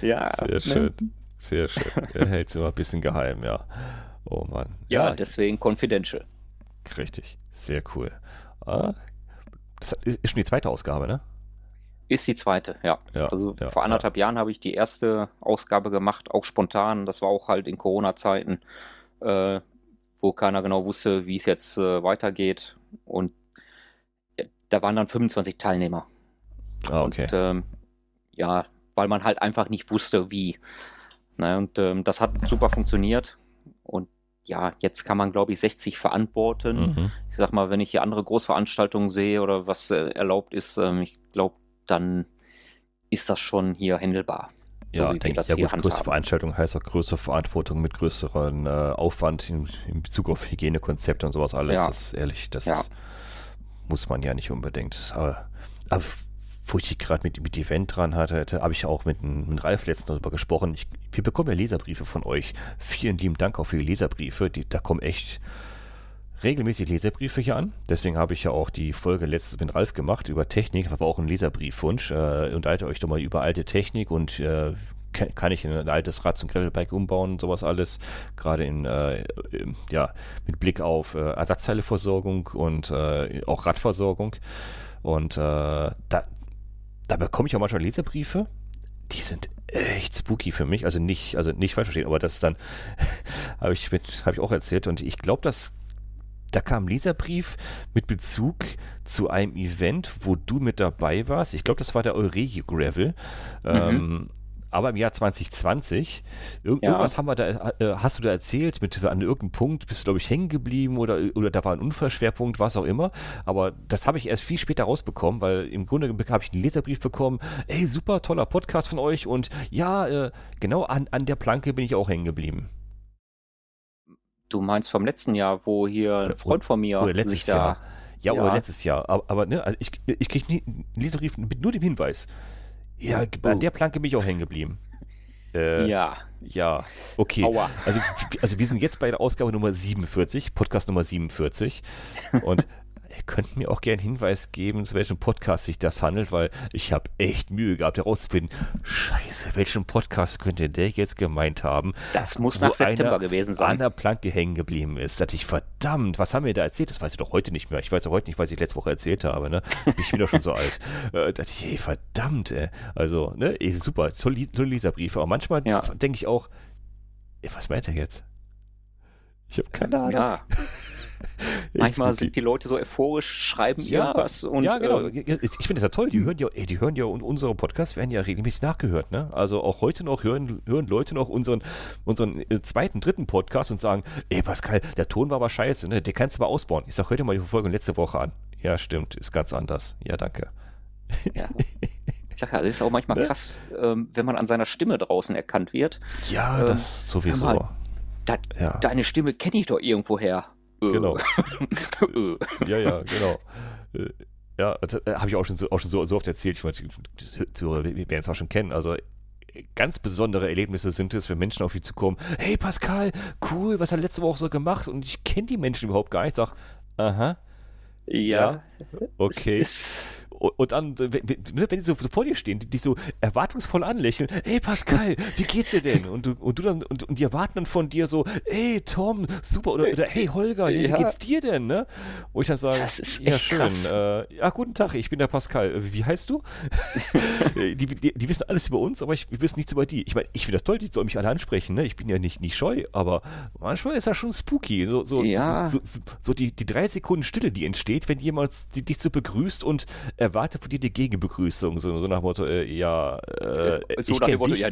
ja. Sehr ne? schön. Sehr schön. Er hält es immer ein bisschen geheim, ja. Oh Mann. Ja, deswegen confidential. richtig. Sehr cool. Ah, das ist schon die zweite Ausgabe, ne? Ist die zweite, ja. Ja, also ja, vor anderthalb Jahren habe ich die erste Ausgabe gemacht, auch spontan. Das war auch halt in Corona-Zeiten, äh, wo keiner genau wusste, wie es jetzt äh, weitergeht. Und ja, da waren dann 25 Teilnehmer. Ah, okay. Und ähm, ja, weil man halt einfach nicht wusste, wie. Ne, und ähm, das hat super funktioniert. Und ja, jetzt kann man, glaube ich, 60 verantworten. Mhm. Ich sag mal, wenn ich hier andere Großveranstaltungen sehe oder was äh, erlaubt ist, ähm, ich glaube, dann ist das schon hier handelbar. so Ja, wie wir denke das. Ja, hier gut, größere. Veranstaltung heißt auch größere Verantwortung mit größeren äh, Aufwand in, in Bezug auf Hygienekonzepte und sowas alles. Ja. Das ist ehrlich, das Ja. muss man ja nicht unbedingt. Aber, aber wo ich gerade mit, mit Event dran hatte, habe ich auch mit, mit Ralf letztens darüber gesprochen. Ich, wir bekommen ja Leserbriefe von euch. Vielen lieben Dank auch für die Leserbriefe. Die, da kommen echt regelmäßig Leserbriefe hier an. Deswegen habe ich ja auch die Folge letztes mit Ralf gemacht über Technik, aber auch einen Leserbriefwunsch. Äh, unterhalte euch doch mal über alte Technik und äh, ka- kann ich ein altes Rad zum Gravelbike umbauen und sowas alles. Gerade in, äh, ja, mit Blick auf äh, Ersatzteileversorgung und äh, auch Radversorgung. Und äh, da, da bekomme ich auch manchmal Leserbriefe. Die sind echt spooky für mich. Also nicht, also nicht falsch verstehen, aber das dann, habe ich, mit- habe ich auch erzählt. Und ich glaube, dass da kam ein Leserbrief mit Bezug zu einem Event, wo du mit dabei warst. Ich glaube, das war der Euregio Gravel. Ähm, aber im Jahr 2020, irg Ja. irgendwas haben wir da, äh, hast du da erzählt, mit an irgendeinem Punkt bist du, glaube ich, hängen geblieben oder, oder da war ein Unfallschwerpunkt, was auch immer. Aber das habe ich erst viel später rausbekommen, weil im Grunde habe ich einen Leserbrief bekommen, ey, super, toller Podcast von euch und ja, äh, genau an, an der Planke bin ich auch hängen geblieben. Du meinst vom letzten Jahr, wo hier ein Freund von mir Oder letztes sich da. Jahr. Ja, Ja. oder letztes Jahr. Aber, aber ne, also ich, ich kriege nie- Leserbrief mit nur dem Hinweis. Ja, Oh. an der Planke bin ich auch hängen geblieben. Äh, ja. Ja, okay. aua. Also, also wir sind jetzt bei der Ausgabe Nummer 47, Podcast Nummer 47. Und ihr könnt mir auch gerne einen Hinweis geben, zu welchem Podcast sich das handelt, weil ich habe echt Mühe gehabt herauszufinden, scheiße, welchen Podcast könnte der jetzt gemeint haben? Das muss nach September gewesen an sein. der Planke hängen geblieben ist. Da dachte ich, verdammt, was haben wir da erzählt? Das weiß ich doch heute nicht mehr. Ich weiß ja heute nicht, was ich letzte Woche erzählt habe. Ne? Ich bin doch schon so alt. Äh, da dachte ich, hey, verdammt, ey. Also, ne, ey, super, tolle Leserbriefe. Aber manchmal Ja. denke ich auch, ey, was meint er jetzt? Ich habe keine Ahnung. Ja, manchmal sind die Leute so euphorisch, schreiben Ja, irgendwas und ja, genau. äh, Ich finde das ja toll. Die hören ja, ey, die hören ja und unsere Podcasts werden ja regelmäßig nachgehört. Ne? Also auch heute noch hören, hören Leute noch unseren, unseren äh, zweiten, dritten Podcast und sagen, ey Pascal, der Ton war aber scheiße, ne? Der kannst du mal ausbauen. Ich sag heute mal die Verfolgung letzte Woche an. Ja, stimmt, ist ganz anders. Ja, danke. ja. Ich sag ja, das ist auch manchmal Ne? krass, ähm, wenn man an seiner Stimme draußen erkannt wird. Ja, Ähm, das sowieso. mal. Da, Ja, Deine Stimme kenne ich doch irgendwoher. Äh. genau. Äh. Ja, ja, genau. Äh, Ja, das habe ich auch schon so, auch schon so, so oft erzählt. Ich meine, die Zuhörer werden es auch schon kennen. Also ganz besondere Erlebnisse sind es, wenn Menschen auf dich zukommen. Hey Pascal, cool, was hat letzte Woche so gemacht? Und ich kenne die Menschen überhaupt gar nicht. Sag, aha, ja, okay. Es ist, Und, dann, wenn, wenn wenn die so, so vor dir stehen, die dich so erwartungsvoll anlächeln, hey Pascal, wie geht's dir denn? Und du, und du dann, und, und die erwarten dann von dir so, hey Tom, super, oder, oder hey Holger, ja, wie geht's dir denn, ne? Und ich dann sage, Das ist ja echt schön, krass. äh, ja guten Tag, ich bin der Pascal, wie heißt du? die, die, die wissen alles über uns, aber ich, wir wissen nichts über die. Ich meine, ich finde das toll, die sollen mich alle ansprechen, ne? Ich bin ja nicht, nicht scheu, aber manchmal ist das schon spooky, so, so, Ja. so, so, so die, die drei Sekunden Stille, die entsteht, wenn jemand dich so begrüßt und erwartet von dir die Gegenbegrüßung, so, so nach dem Motto, äh, ja, äh, so ich nach dem Motto, dich. ja,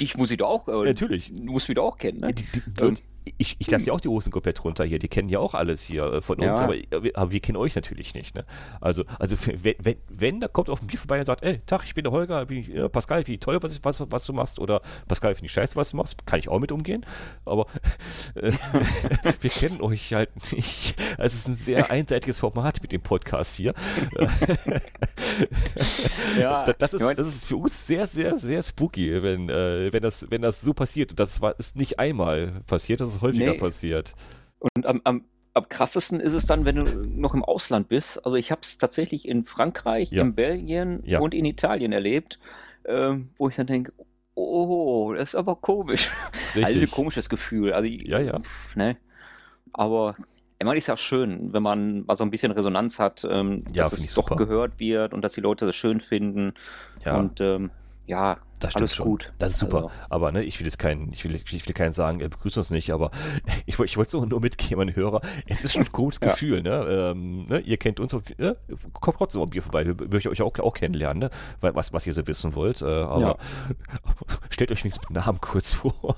dich muss ich doch auch, äh, Natürlich. du musst mich doch auch kennen, ne? Die, die, und ich, ich lasse ja auch die Hosen komplett runter hier. Die kennen ja auch alles hier äh, von uns, aber, aber, wir kennen euch natürlich nicht. Ne? Also, also wenn, wenn, wenn, da kommt auf ein Bier vorbei und sagt, ey, Tag, ich bin der Holger, bin ich, äh, Pascal, wie toll, was, was, was du machst, oder Pascal, finde ich scheiße, was du machst, kann ich auch mit umgehen. Aber äh, wir kennen euch halt nicht. Also, es ist ein sehr einseitiges Format mit dem Podcast hier. ja, das, ist, das ist für uns sehr, sehr, sehr spooky, wenn, äh, wenn, das, wenn das so passiert. Und das war, ist nicht einmal passiert, das ist häufiger nee. passiert. Und am, am, am krassesten ist es dann, wenn du noch im Ausland bist. Also ich habe es tatsächlich in Frankreich, ja. in Belgien ja. und in Italien erlebt, ähm, wo ich dann denke, oh, das ist aber komisch. Richtig. Also ein komisches Gefühl. Also, ja, ja. Ne? Aber ich meine, ist ja schön, wenn man mal so ein bisschen Resonanz hat, ähm, ja, dass es doch super. gehört wird und dass die Leute das schön finden. Ja. Und ähm, ja, das alles schon. gut. Das ist super. Also. Aber ne, ich will jetzt keinen, ich will, ich will keinen sagen, er begrüßt uns nicht, aber ich, ich wollte es nur mitgeben an Hörer. Es ist schon ein cooles ja. Gefühl, ne? Ähm, ne? Ihr kennt uns, ne? kommt trotzdem mal ein Bier vorbei. Wir möchten euch auch, auch kennenlernen, ne? Was, was ihr so wissen wollt. Äh, aber ja. stellt euch nichts mit Namen kurz vor.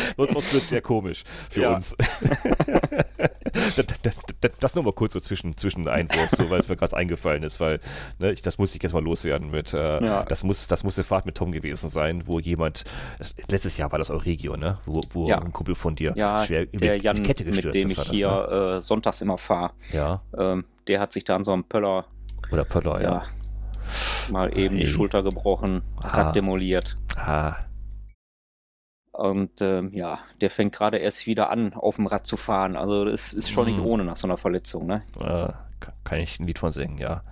Sonst wird es sehr komisch für ja. uns. das, das, das, das nur mal kurz so zwischen, zwischen Einwurf, so, weil es mir gerade eingefallen ist, weil ne, ich, das muss ich jetzt mal loswerden mit. Äh, ja. Das muss, das muss eine Fahrt mit Tom gewesen sein, wo jemand, letztes Jahr war das Euregio, ne? Wo, wo ja. ein Kumpel von dir ja, schwer der Jan, die Kette gestürzt mit dem ich hier ne? äh, sonntags immer fahre. Ja. Ähm, der hat sich da an so einem Pöller. Oder Pöller, ja. Mal eben hey. die Schulter gebrochen, ah. demoliert. Ah. Und ähm, ja, der fängt gerade erst wieder an, auf dem Rad zu fahren. Also das ist schon mhm. nicht ohne nach so einer Verletzung, ne? Äh, kann ich ein Lied von singen, ja.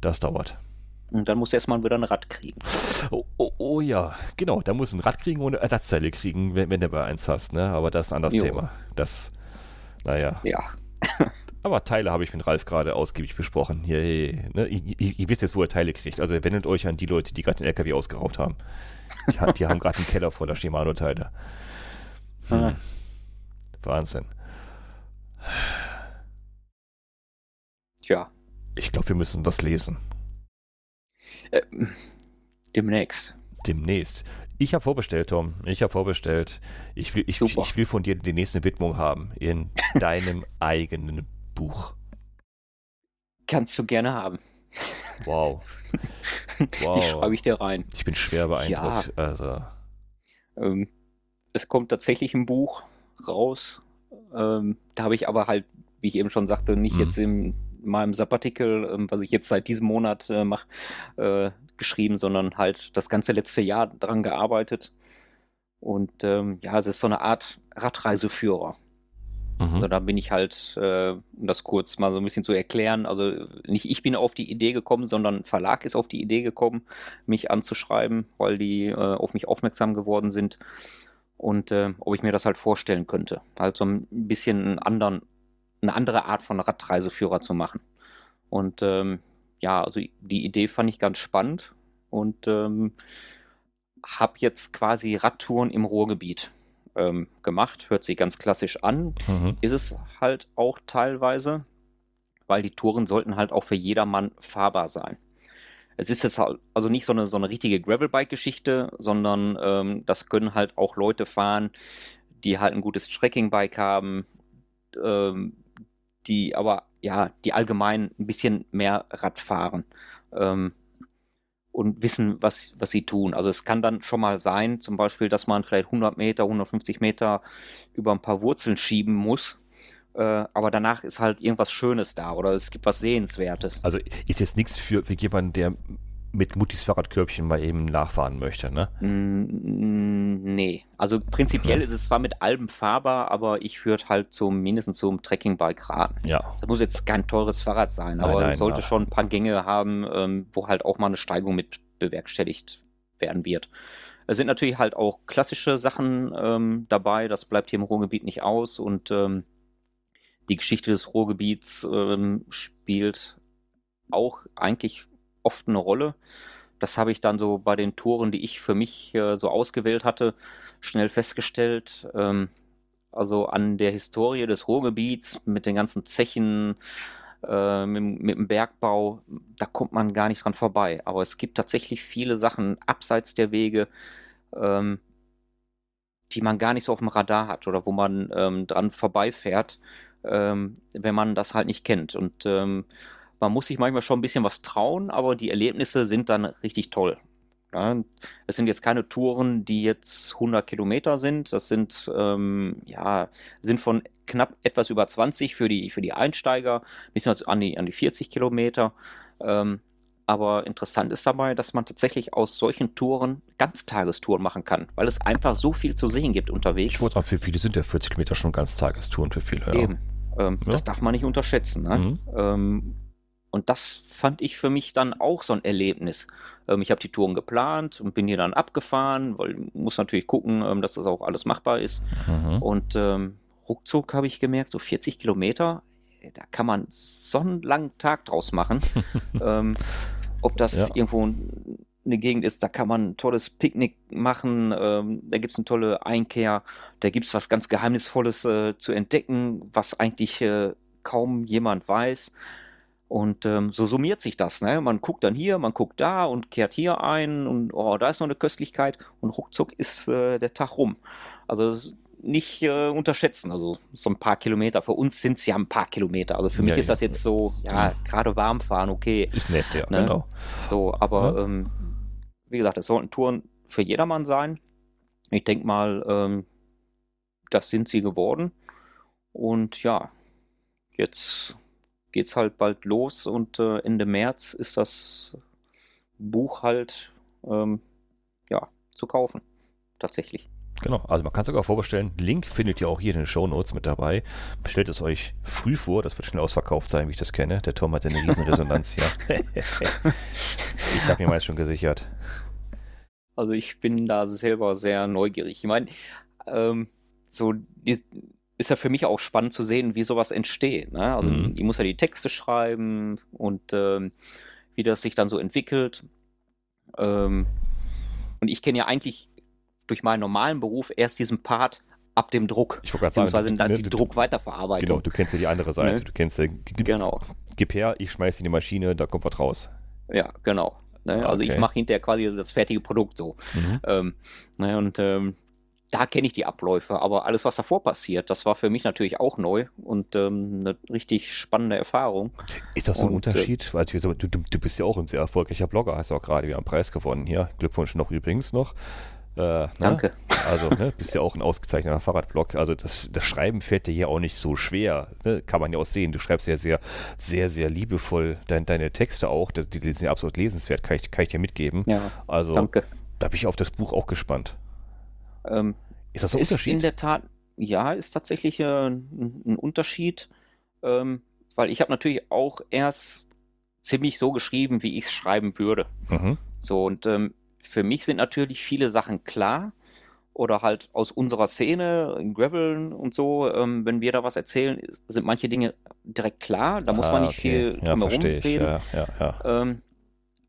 Das dauert. Und dann muss er erstmal wieder ein Rad kriegen. Oh, oh, oh, ja, genau. Da muss ein Rad kriegen und eine Ersatzteile kriegen, wenn, wenn du bei eins hast, ne? Aber das ist ein anderes jo. Thema. Das, naja. Ja. Aber Teile habe ich mit Ralf gerade ausgiebig besprochen. Hier, ne? ihr, ihr, ihr, wisst jetzt, wo er Teile kriegt. Also wendet euch an die Leute, die gerade den LKW ausgeraubt haben. Die, die haben gerade einen Keller voller Shimano-Teile. Hm. Ah. Wahnsinn. Tja. Ich glaube, wir müssen was lesen. Äh, demnächst. Demnächst. Ich habe vorbestellt, Tom. Ich habe vorbestellt. Ich will, ich, ich, will von dir die nächste Widmung haben in deinem eigenen Buch. Kannst du gerne haben. Wow. wow. Die schreibe ich dir rein. Ich bin schwer beeindruckt. Ja. Also. Ähm, es kommt tatsächlich ein Buch raus. Ähm, da habe ich aber halt, wie ich eben schon sagte, nicht hm. jetzt in meinem Sabbatical, ähm, was ich jetzt seit diesem Monat äh, mache, äh, geschrieben, sondern halt das ganze letzte Jahr dran gearbeitet. Und ähm, ja, es ist so eine Art Radreiseführer. Mhm. Also da bin ich halt, äh, um das kurz mal so ein bisschen zu erklären, also nicht ich bin auf die Idee gekommen, sondern Verlag ist auf die Idee gekommen, mich anzuschreiben, weil die äh, auf mich aufmerksam geworden sind und äh, ob ich mir das halt vorstellen könnte. Halt so ein bisschen einen anderen, eine andere Art von Radreiseführer zu machen. Und ähm, ja, also die Idee fand ich ganz spannend und ähm, habe jetzt quasi Radtouren im Ruhrgebiet ähm, gemacht. Hört sich ganz klassisch an. Mhm. Ist es halt auch teilweise, weil die Touren sollten halt auch für jedermann fahrbar sein. Es ist jetzt halt also nicht so eine, so eine richtige Gravelbike-Geschichte, sondern ähm, das können halt auch Leute fahren, die halt ein gutes Trekkingbike haben, ähm, die aber ja, die allgemein ein bisschen mehr Rad fahren. Ähm, und wissen, was, was sie tun. Also es kann dann schon mal sein, zum Beispiel, dass man vielleicht 100 Meter, 150 Meter über ein paar Wurzeln schieben muss. Äh, aber danach ist halt irgendwas Schönes da oder es gibt was Sehenswertes. Also ist jetzt nichts für, für jemanden, der mit Muttis Fahrradkörbchen mal eben nachfahren möchte, ne? Mm, nee. Also prinzipiell ja. ist es zwar mit Alben fahrbar, aber ich würde halt zum mindestens zum Trekkingbike raten. Ja. Das muss jetzt kein teures Fahrrad sein, nein, aber nein, es sollte nein. schon ein paar Gänge haben, ähm, wo halt auch mal eine Steigung mit bewerkstelligt werden wird. Es sind natürlich halt auch klassische Sachen ähm, dabei, das bleibt hier im Ruhrgebiet nicht aus und ähm, die Geschichte des Ruhrgebiets ähm, spielt auch eigentlich oft eine Rolle. Das habe ich dann so bei den Touren, die ich für mich äh, so ausgewählt hatte, schnell festgestellt. Ähm, also an der Historie des Ruhrgebiets mit den ganzen Zechen, äh, mit, mit, dem Bergbau, da kommt man gar nicht dran vorbei. Aber es gibt tatsächlich viele Sachen abseits der Wege, ähm, die man gar nicht so auf dem Radar hat oder wo man ähm, dran vorbeifährt, ähm, wenn man das halt nicht kennt. Und ähm, man muss sich manchmal schon ein bisschen was trauen, aber die Erlebnisse sind dann richtig toll. Ja, es sind jetzt keine Touren, die jetzt 100 Kilometer sind. Das sind, ähm, ja, sind von knapp etwas über 20 für die, für die Einsteiger, bis an die, an die 40 Kilometer. Ähm, aber interessant ist dabei, dass man tatsächlich aus solchen Touren Ganztagestouren machen kann, weil es einfach so viel zu sehen gibt unterwegs. Ich wollte sagen, für viele sind ja 40 Kilometer schon Ganztagestouren für viele. Ja. Eben. Ähm, ja. Das darf man nicht unterschätzen. Ne? Mhm. Und das fand ich für mich dann auch so ein Erlebnis. Ähm, ich habe die Touren geplant und bin hier dann abgefahren, weil muss natürlich gucken, ähm, dass das auch alles machbar ist. Mhm. Und ähm, ruckzuck habe ich gemerkt, so 40 Kilometer, da kann man so einen langen Tag draus machen. ähm, ob das ja. irgendwo eine Gegend ist, da kann man ein tolles Picknick machen, ähm, da gibt es eine tolle Einkehr, da gibt es was ganz Geheimnisvolles äh, zu entdecken, was eigentlich äh, kaum jemand weiß. Und ähm, so summiert sich das. Ne? Man guckt dann hier, man guckt da und kehrt hier ein und oh, da ist noch eine Köstlichkeit und ruckzuck ist äh, der Tag rum. Also nicht äh, unterschätzen. Also so ein paar Kilometer. Für uns sind es ja ein paar Kilometer. Also für mich ja, ist das jetzt so, ja, gerade warm fahren, okay. Ist nett, ja, ne? genau. So, aber ja. ähm, wie gesagt, es sollten Touren für jedermann sein. Ich denke mal, ähm, das sind sie geworden. Und ja, jetzt geht es halt bald los und äh, Ende März ist das Buch halt ähm, ja, zu kaufen. Tatsächlich. Genau, also man kann sogar vorbestellen. Link findet ihr auch hier in den Show Notes mit dabei. Bestellt es euch früh vor, das wird schnell ausverkauft sein, wie ich das kenne. Der Tom hat eine riesen Resonanz hier. ich habe mir meist schon gesichert. Also ich bin da selber sehr neugierig. Ich meine, ähm, so die, ist ja für mich auch spannend zu sehen, wie sowas entsteht. Ne? Also mhm. ich muss ja die Texte schreiben und ähm, wie das sich dann so entwickelt. Ähm, und ich kenne ja eigentlich durch meinen normalen Beruf erst diesen Part ab dem Druck. Ich wollte gerade sagen, dann ne, die du, Druckweiterverarbeitung. Genau, du kennst ja die andere Seite. Ne? Du kennst ja, genau. gib her, ich schmeiß in die Maschine, da kommt was raus. Ja, genau. Ne? Also okay. ich mache hinterher quasi das fertige Produkt so. Mhm. Ähm, ne? Und ähm, da kenne ich die Abläufe, aber alles, was davor passiert, das war für mich natürlich auch neu und ähm, eine richtig spannende Erfahrung. Ist das so ein und, äh, Unterschied? Weil du, du, du, bist ja auch ein sehr erfolgreicher Blogger, hast auch gerade wieder einen Preis gewonnen hier. Glückwunsch noch übrigens noch. Äh, ne? Danke. Also, ne, bist ja auch ein ausgezeichneter Fahrradblog. Also, das, das Schreiben fällt dir hier auch nicht so schwer. Ne? Kann man ja auch sehen. Du schreibst ja sehr, sehr, sehr liebevoll dein, deine Texte auch. Das, die sind ja absolut lesenswert, kann ich, kann ich dir mitgeben. Ja, also, danke. da bin ich auf das Buch auch gespannt. Ähm, ist das ein ist Unterschied? In der Tat, ja, ist tatsächlich äh, ein, ein, Unterschied. Ähm, weil ich habe natürlich auch erst ziemlich so geschrieben, wie ich es schreiben würde. Mhm. So, und ähm, für mich sind natürlich viele Sachen klar oder halt aus unserer Szene, in Graveln und so, ähm, wenn wir da was erzählen, sind manche Dinge direkt klar, da muss ah, man nicht okay. viel drum ja, reden. Ja, ja. Ähm,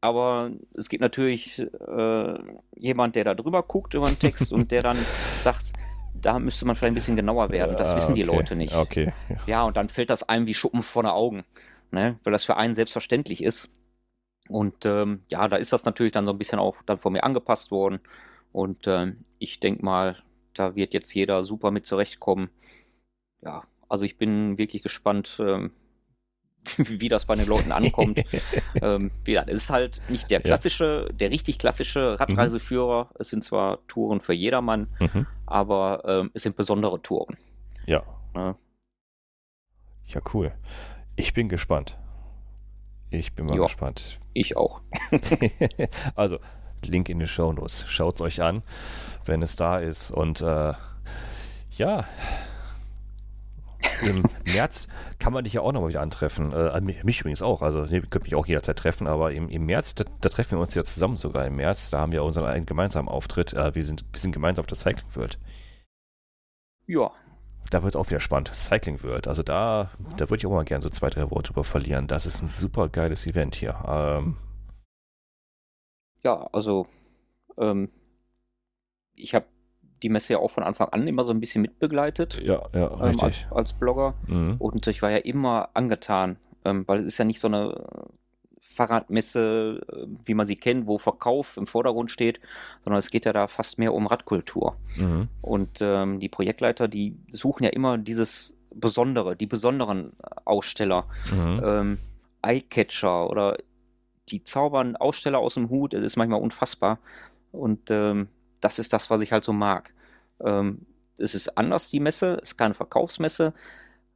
aber es gibt natürlich äh, jemand, der da drüber guckt über den Text und der dann sagt, da müsste man vielleicht ein bisschen genauer werden. Das wissen okay. die Leute nicht. Okay. Ja, und dann fällt das einem wie Schuppen vor den Augen, ne? weil das für einen selbstverständlich ist. Und ähm, ja, da ist das natürlich dann so ein bisschen auch dann von mir angepasst worden. Und ähm, ich denke mal, da wird jetzt jeder super mit zurechtkommen. Ja, also ich bin wirklich gespannt, ähm, wie das bei den Leuten ankommt. ähm, wie gesagt, es ist halt nicht der klassische, ja. der richtig klassische Radreiseführer. Mhm. Es sind zwar Touren für jedermann, mhm. aber ähm, es sind besondere Touren. Ja. ja. Ja, cool. Ich bin gespannt. Ich bin mal jo, gespannt. Ich auch. also, Link in den Show Notes. Schaut es euch an, wenn es da ist. Und äh, ja, im März kann man dich ja auch nochmal wieder antreffen. Äh, mich übrigens auch. Also, ihr könnt mich auch jederzeit treffen, aber im, im März, da, da, treffen wir uns ja zusammen sogar im März. Da haben wir unseren einen gemeinsamen Auftritt. Äh, wir, sind, wir sind gemeinsam auf der Cycling World. Ja, da wird es auch wieder spannend. Cycling World. Also da, da würde ich auch mal gerne so zwei, drei Worte drüber verlieren. Das ist ein super geiles Event hier. Ähm, ja, also ähm, ich habe die Messe ja auch von Anfang an immer so ein bisschen mitbegleitet. Ja, ja, ähm, als, als, Blogger. Mhm. Und ich war ja immer angetan, ähm, weil es ist ja nicht so eine Fahrradmesse, äh, wie man sie kennt, wo Verkauf im Vordergrund steht, sondern es geht ja da fast mehr um Radkultur. Mhm. Und ähm, die Projektleiter, die suchen ja immer dieses Besondere, die besonderen Aussteller, mhm. ähm, Eyecatcher oder die zaubern Aussteller aus dem Hut, es ist manchmal unfassbar. Und ähm, das ist das, was ich halt so mag. Ähm, es ist anders, die Messe, es ist keine Verkaufsmesse.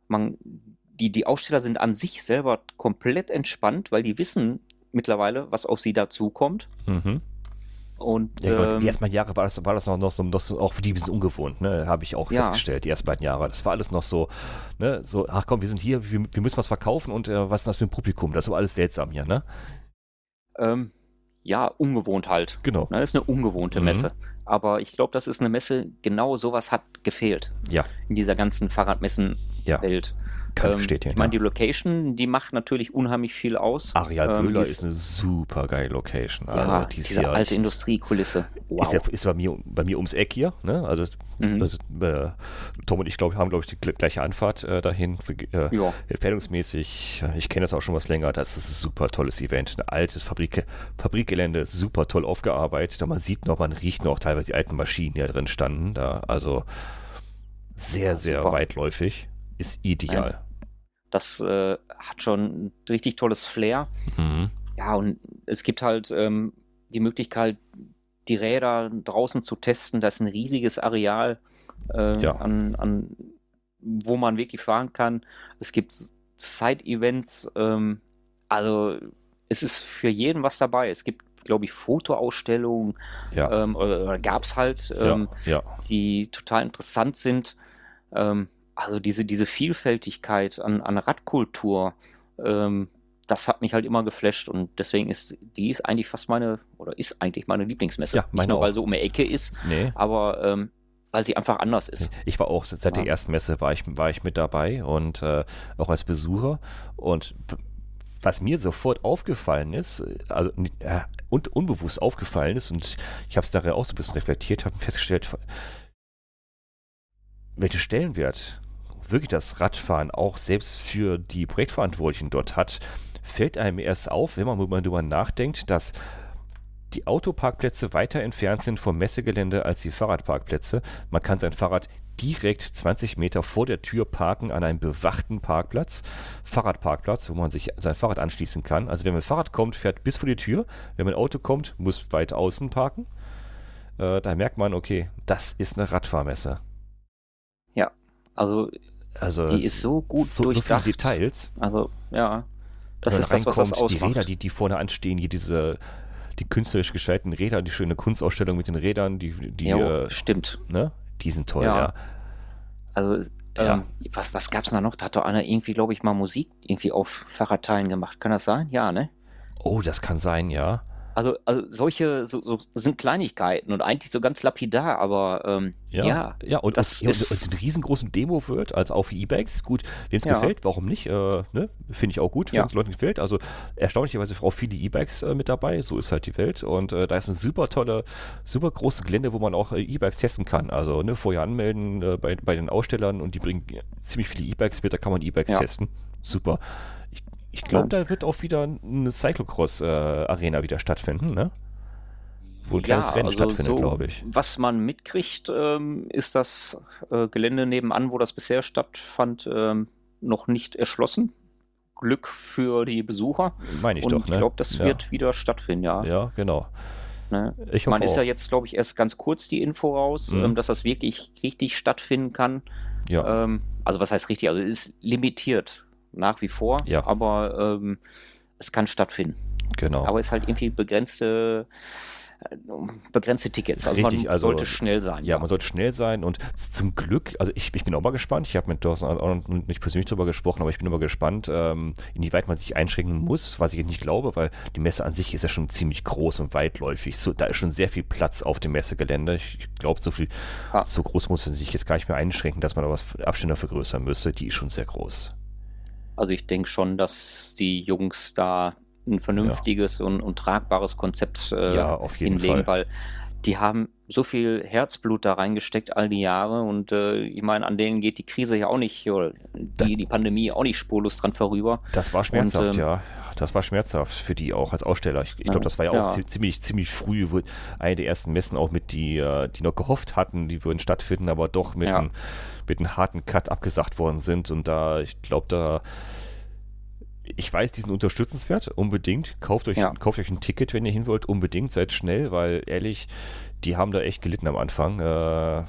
Man, die, die Aussteller sind an sich selber komplett entspannt, weil die wissen mittlerweile, was auf sie dazukommt. Mhm. Und, ja, ähm, die ersten beiden Jahre war das, war das noch, noch, so, noch so, auch für die ein bisschen ungewohnt, ne? Habe ich auch ja. festgestellt, die ersten beiden Jahre. Das war alles noch so, ne, so, ach komm, wir sind hier, wir, wir müssen was verkaufen und äh, was ist das für ein Publikum? Das war alles seltsam hier, ne? Ähm, ja, ungewohnt halt. Genau. Ne, das ist eine ungewohnte mhm. Messe. Aber ich glaube, das ist eine Messe, genau sowas hat gefehlt. Ja. In dieser ganzen Fahrradmessen-Welt. Ja. Kann ähm, bestätigen. Ich meine, die Location, die macht natürlich unheimlich viel aus. Areal ähm, Böhler ist, ist, eine super geile Location. Also, ja, die diese alte ich, Industriekulisse. Wow. Ist, ja, ist bei, mir, bei mir ums Eck hier. Ne? Also, mhm. also äh, Tom und ich glaub, haben, glaube ich, die gleiche Anfahrt äh, dahin. Äh, ja. Empfehlungsmäßig. Ich kenne das auch schon was länger. Das ist ein super tolles Event. Ein altes Fabrik, Fabrikgelände, super toll aufgearbeitet. man sieht noch, man riecht noch teilweise die alten Maschinen, die da drin standen. Da, also sehr, sehr super. weitläufig. Ist ideal. Das äh, hat schon ein richtig tolles Flair. Mhm. Ja, und es gibt halt ähm, die Möglichkeit, die Räder draußen zu testen. Das ist ein riesiges Areal, äh, ja. an, an, wo man wirklich fahren kann. Es gibt Side-Events. Ähm, also es ist für jeden was dabei. Es gibt, glaube ich, Fotoausstellungen ja. ähm, oder, oder gab es halt, ähm, ja. die total interessant sind. Ähm, also diese, diese Vielfältigkeit an, an Radkultur, ähm, das hat mich halt immer geflasht und deswegen ist die ist eigentlich fast meine oder ist eigentlich meine Lieblingsmesse. Ja, meine Nicht nur, weil sie um die Ecke ist, nee. aber ähm, weil sie einfach anders ist. Ich war auch seit ja. der ersten Messe war ich, war ich mit dabei und äh, auch als Besucher und was mir sofort aufgefallen ist, also äh, und unbewusst aufgefallen ist und ich habe es daher auch so ein bisschen reflektiert, habe festgestellt, welchen Stellenwert wirklich das Radfahren auch selbst für die Projektverantwortlichen dort hat, fällt einem erst auf, wenn man darüber nachdenkt, dass die Autoparkplätze weiter entfernt sind vom Messegelände als die Fahrradparkplätze. Man kann sein Fahrrad direkt 20 Meter vor der Tür parken an einem bewachten Parkplatz, Fahrradparkplatz, wo man sich sein Fahrrad anschließen kann. Also wenn man Fahrrad kommt, fährt bis vor die Tür. Wenn man Auto kommt, muss weit außen parken. Äh, da merkt man, okay, das ist eine Radfahrmesse. Ja, also also die ist so gut so, durchdacht. So Details. Also ja, das ist das, was das ausmacht. Die Räder, die, die vorne anstehen, hier diese die künstlerisch gestalteten Räder, die schöne Kunstausstellung mit den Rädern, die, die ja, äh, stimmt. Ne? Die sind toll, ja. ja. Also ja. Ähm, was, was gab es da noch? Da hat doch einer irgendwie, glaube ich, mal Musik irgendwie auf Fahrradteilen gemacht. Kann das sein? Ja, ne? Oh, das kann sein, ja. Also, also solche so, so sind Kleinigkeiten und eigentlich so ganz lapidar, aber ähm, ja, ja, ja, und das und, ist und, und riesengroßen Demo wird als auch für E-Bikes. Gut, wem es ja. gefällt, warum nicht? Äh, ne? Finde ich auch gut, wenn es Leuten gefällt. Also erstaunlicherweise auch viele E-Bikes äh, mit dabei. So ist halt die Welt und äh, da ist ein super tolle, super großes Gelände, wo man auch äh, E-Bikes testen kann. Also ne, vorher anmelden äh, bei, bei den Ausstellern und die bringen ziemlich viele E-Bikes mit. Da kann man E-Bikes testen. Super. Ich glaube, da wird auch wieder eine Cyclocross-Arena äh, wieder stattfinden, ne? Wo ein ja, kleines Rennen also stattfindet, so, glaube ich. Was man mitkriegt, ähm, ist das äh, Gelände nebenan, wo das bisher stattfand, ähm, noch nicht erschlossen. Glück für die Besucher. Meine ich Und doch, ne? Ich glaube, das ja. wird wieder stattfinden, ja. Ja, genau. Ne? Ich man ist ja jetzt, glaube ich, erst ganz kurz die Info raus, mhm. ähm, dass das wirklich richtig stattfinden kann. Ja. Ähm, also was heißt richtig? Also es ist limitiert nach wie vor, ja. aber ähm, es kann stattfinden. Genau. Aber es ist halt irgendwie begrenzte äh, begrenzte Tickets. Also Richtig, man also, sollte schnell sein. Ja, ja, man sollte schnell sein und zum Glück, also ich, ich bin auch mal gespannt, ich habe mit Dawson auch nicht persönlich darüber gesprochen, aber ich bin immer gespannt, ähm, inwieweit man sich einschränken muss, was ich nicht glaube, weil die Messe an sich ist ja schon ziemlich groß und weitläufig. So, da ist schon sehr viel Platz auf dem Messegelände. Ich glaube, so viel, ha. so groß muss man sich jetzt gar nicht mehr einschränken, dass man aber Abstände vergrößern müsste. Die ist schon sehr groß. Also ich denke schon, dass die Jungs da ein vernünftiges ja. und, und, tragbares Konzept äh, ja, hinlegen, Fall. weil die haben so viel Herzblut da reingesteckt all die Jahre und äh, ich meine, an denen geht die Krise ja auch nicht, oder die, die Pandemie auch nicht spurlos dran vorüber. Das war schmerzhaft, und, ähm, ja. Das war schmerzhaft für die auch als Aussteller. Ich, ich glaube, das war ja, ja. auch ziemlich, ziemlich früh, wo eine der ersten Messen auch mit die, äh, die noch gehofft hatten, die würden stattfinden, aber doch mit, ja. einem, mit einem harten Cut abgesagt worden sind. Und da, ich glaube, da ich weiß, die sind unterstützenswert, unbedingt. Kauft euch, ja. kauft euch ein Ticket, wenn ihr hin wollt, unbedingt, seid schnell, weil ehrlich, die haben da echt gelitten am Anfang, äh,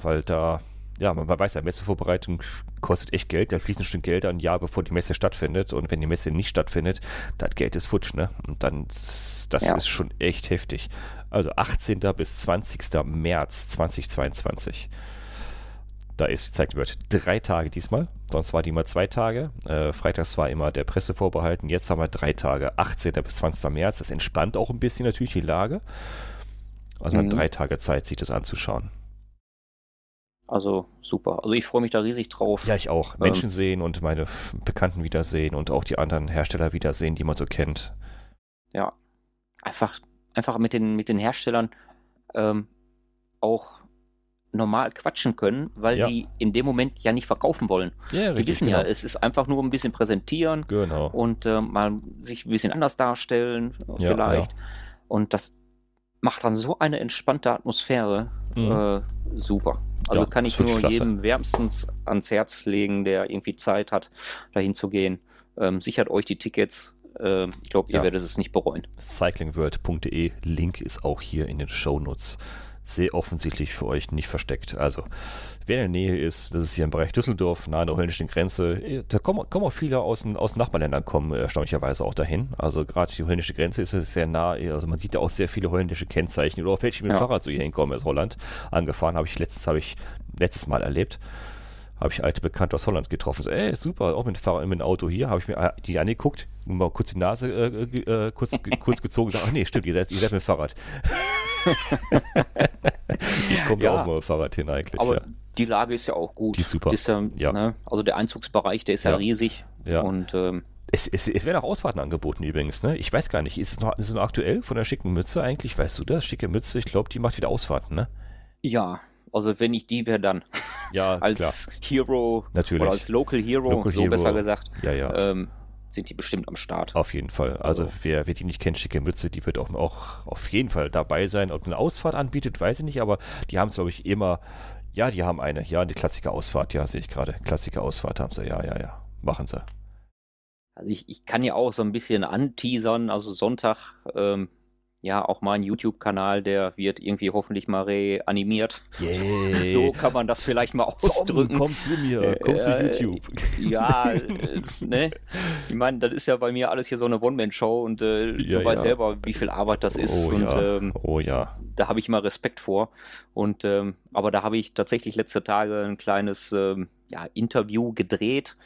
weil da, ja, man, man weiß ja, Messevorbereitung kostet echt Geld, da fließen schon Gelder ein Jahr, bevor die Messe stattfindet und wenn die Messe nicht stattfindet, das Geld ist futsch, ne? Und dann, das ja. ist schon echt heftig. Also 18. bis 20. März 2022. Da ist gezeigt wird drei Tage diesmal. Sonst war die immer zwei Tage. Äh, freitags war immer der Presse vorbehalten. Jetzt haben wir drei Tage, 18. bis 20. März. Das entspannt auch ein bisschen natürlich die Lage. Also mhm. drei Tage Zeit, sich das anzuschauen. Also super. Also ich freue mich da riesig drauf. Ja, ich auch. Menschen ähm, sehen und meine Bekannten wiedersehen und auch die anderen Hersteller wiedersehen, die man so kennt. Ja. Einfach, einfach mit den, mit den Herstellern ähm, auch normal quatschen können, weil ja. die in dem Moment ja nicht verkaufen wollen. Ja, richtig, die wissen genau. ja, es ist einfach nur ein bisschen präsentieren genau. und äh, mal sich ein bisschen anders darstellen, ja, vielleicht. Und das macht dann so eine entspannte Atmosphäre. Mhm. Äh, super. Also kann ich nur klasse. jedem wärmstens ans Herz legen, der irgendwie Zeit hat, dahin zu gehen. Ähm, sichert euch die Tickets. Ähm, ich glaube, ihr werdet es nicht bereuen. Cyclingworld.de, Link ist auch hier in den Show Notes sehr offensichtlich für euch nicht versteckt. Also, wer in der Nähe ist, das ist hier im Bereich Düsseldorf, nahe der holländischen Grenze. Da kommen, kommen auch viele aus, aus Nachbarländern, kommen erstaunlicherweise auch dahin. Also, gerade die holländische Grenze ist sehr nah. Also, man sieht da auch sehr viele holländische Kennzeichen. Oder auf welche mit dem ja. Fahrrad so hier hinkommen aus Holland. Angefahren habe ich letztes, habe ich letztes Mal erlebt habe ich alte Bekannte aus Holland getroffen. So, ey, super, auch mit dem Fahrrad, mit dem Auto hier, habe ich mir die angeguckt, mal kurz die Nase äh, äh, kurz, kurz gezogen und gesagt, ach nee, stimmt, ihr seid, ihr seid mit dem Fahrrad. ich komme ja auch mal mit dem Fahrrad hin eigentlich. Aber ja. die Lage ist ja auch gut. Die ist super. Ist ja, ja. Ne, also der Einzugsbereich, der ist ja, riesig. Ja. Und ähm, es, es, es werden auch Ausfahrten angeboten übrigens, ne? Ich weiß gar nicht, ist es, noch, ist es noch aktuell von der schicken Mütze eigentlich? Weißt du das? Schicke Mütze, ich glaube, die macht wieder Ausfahrten, ne? Ja, also wenn ich die wäre, dann. Ja, als klar. Hero Natürlich. oder als Local Hero, Local so Hero. besser gesagt. Ja, ja. Ähm, sind die bestimmt am Start. Auf jeden Fall. Also, also, wer, wer die nicht kennt, schicke Mütze, die wird auch, auch auf jeden Fall dabei sein. Ob eine Ausfahrt anbietet, weiß ich nicht, aber die haben es, glaube ich, immer. Ja, die haben eine. Ja, eine klassische Ausfahrt, ja, sehe ich gerade. Klassische Ausfahrt haben sie, ja, ja, ja. Machen sie. Also ich, ich kann ja auch so ein bisschen anteasern, also Sonntag ähm, ja, auch mein YouTube-Kanal, der wird irgendwie hoffentlich mal reanimiert. Yay. So kann man das vielleicht mal ausdrücken. Tom, komm zu mir, komm äh, zu YouTube. Ja, äh, ne? Ich meine, das ist ja bei mir alles hier so eine One-Man-Show und äh, ja, du weißt ja. selber, wie viel Arbeit das ist. Oh, und, ja. Ähm, oh ja. Da habe ich mal Respekt vor. Und ähm, aber da habe ich tatsächlich letzte Tage ein kleines ähm, ja, Interview gedreht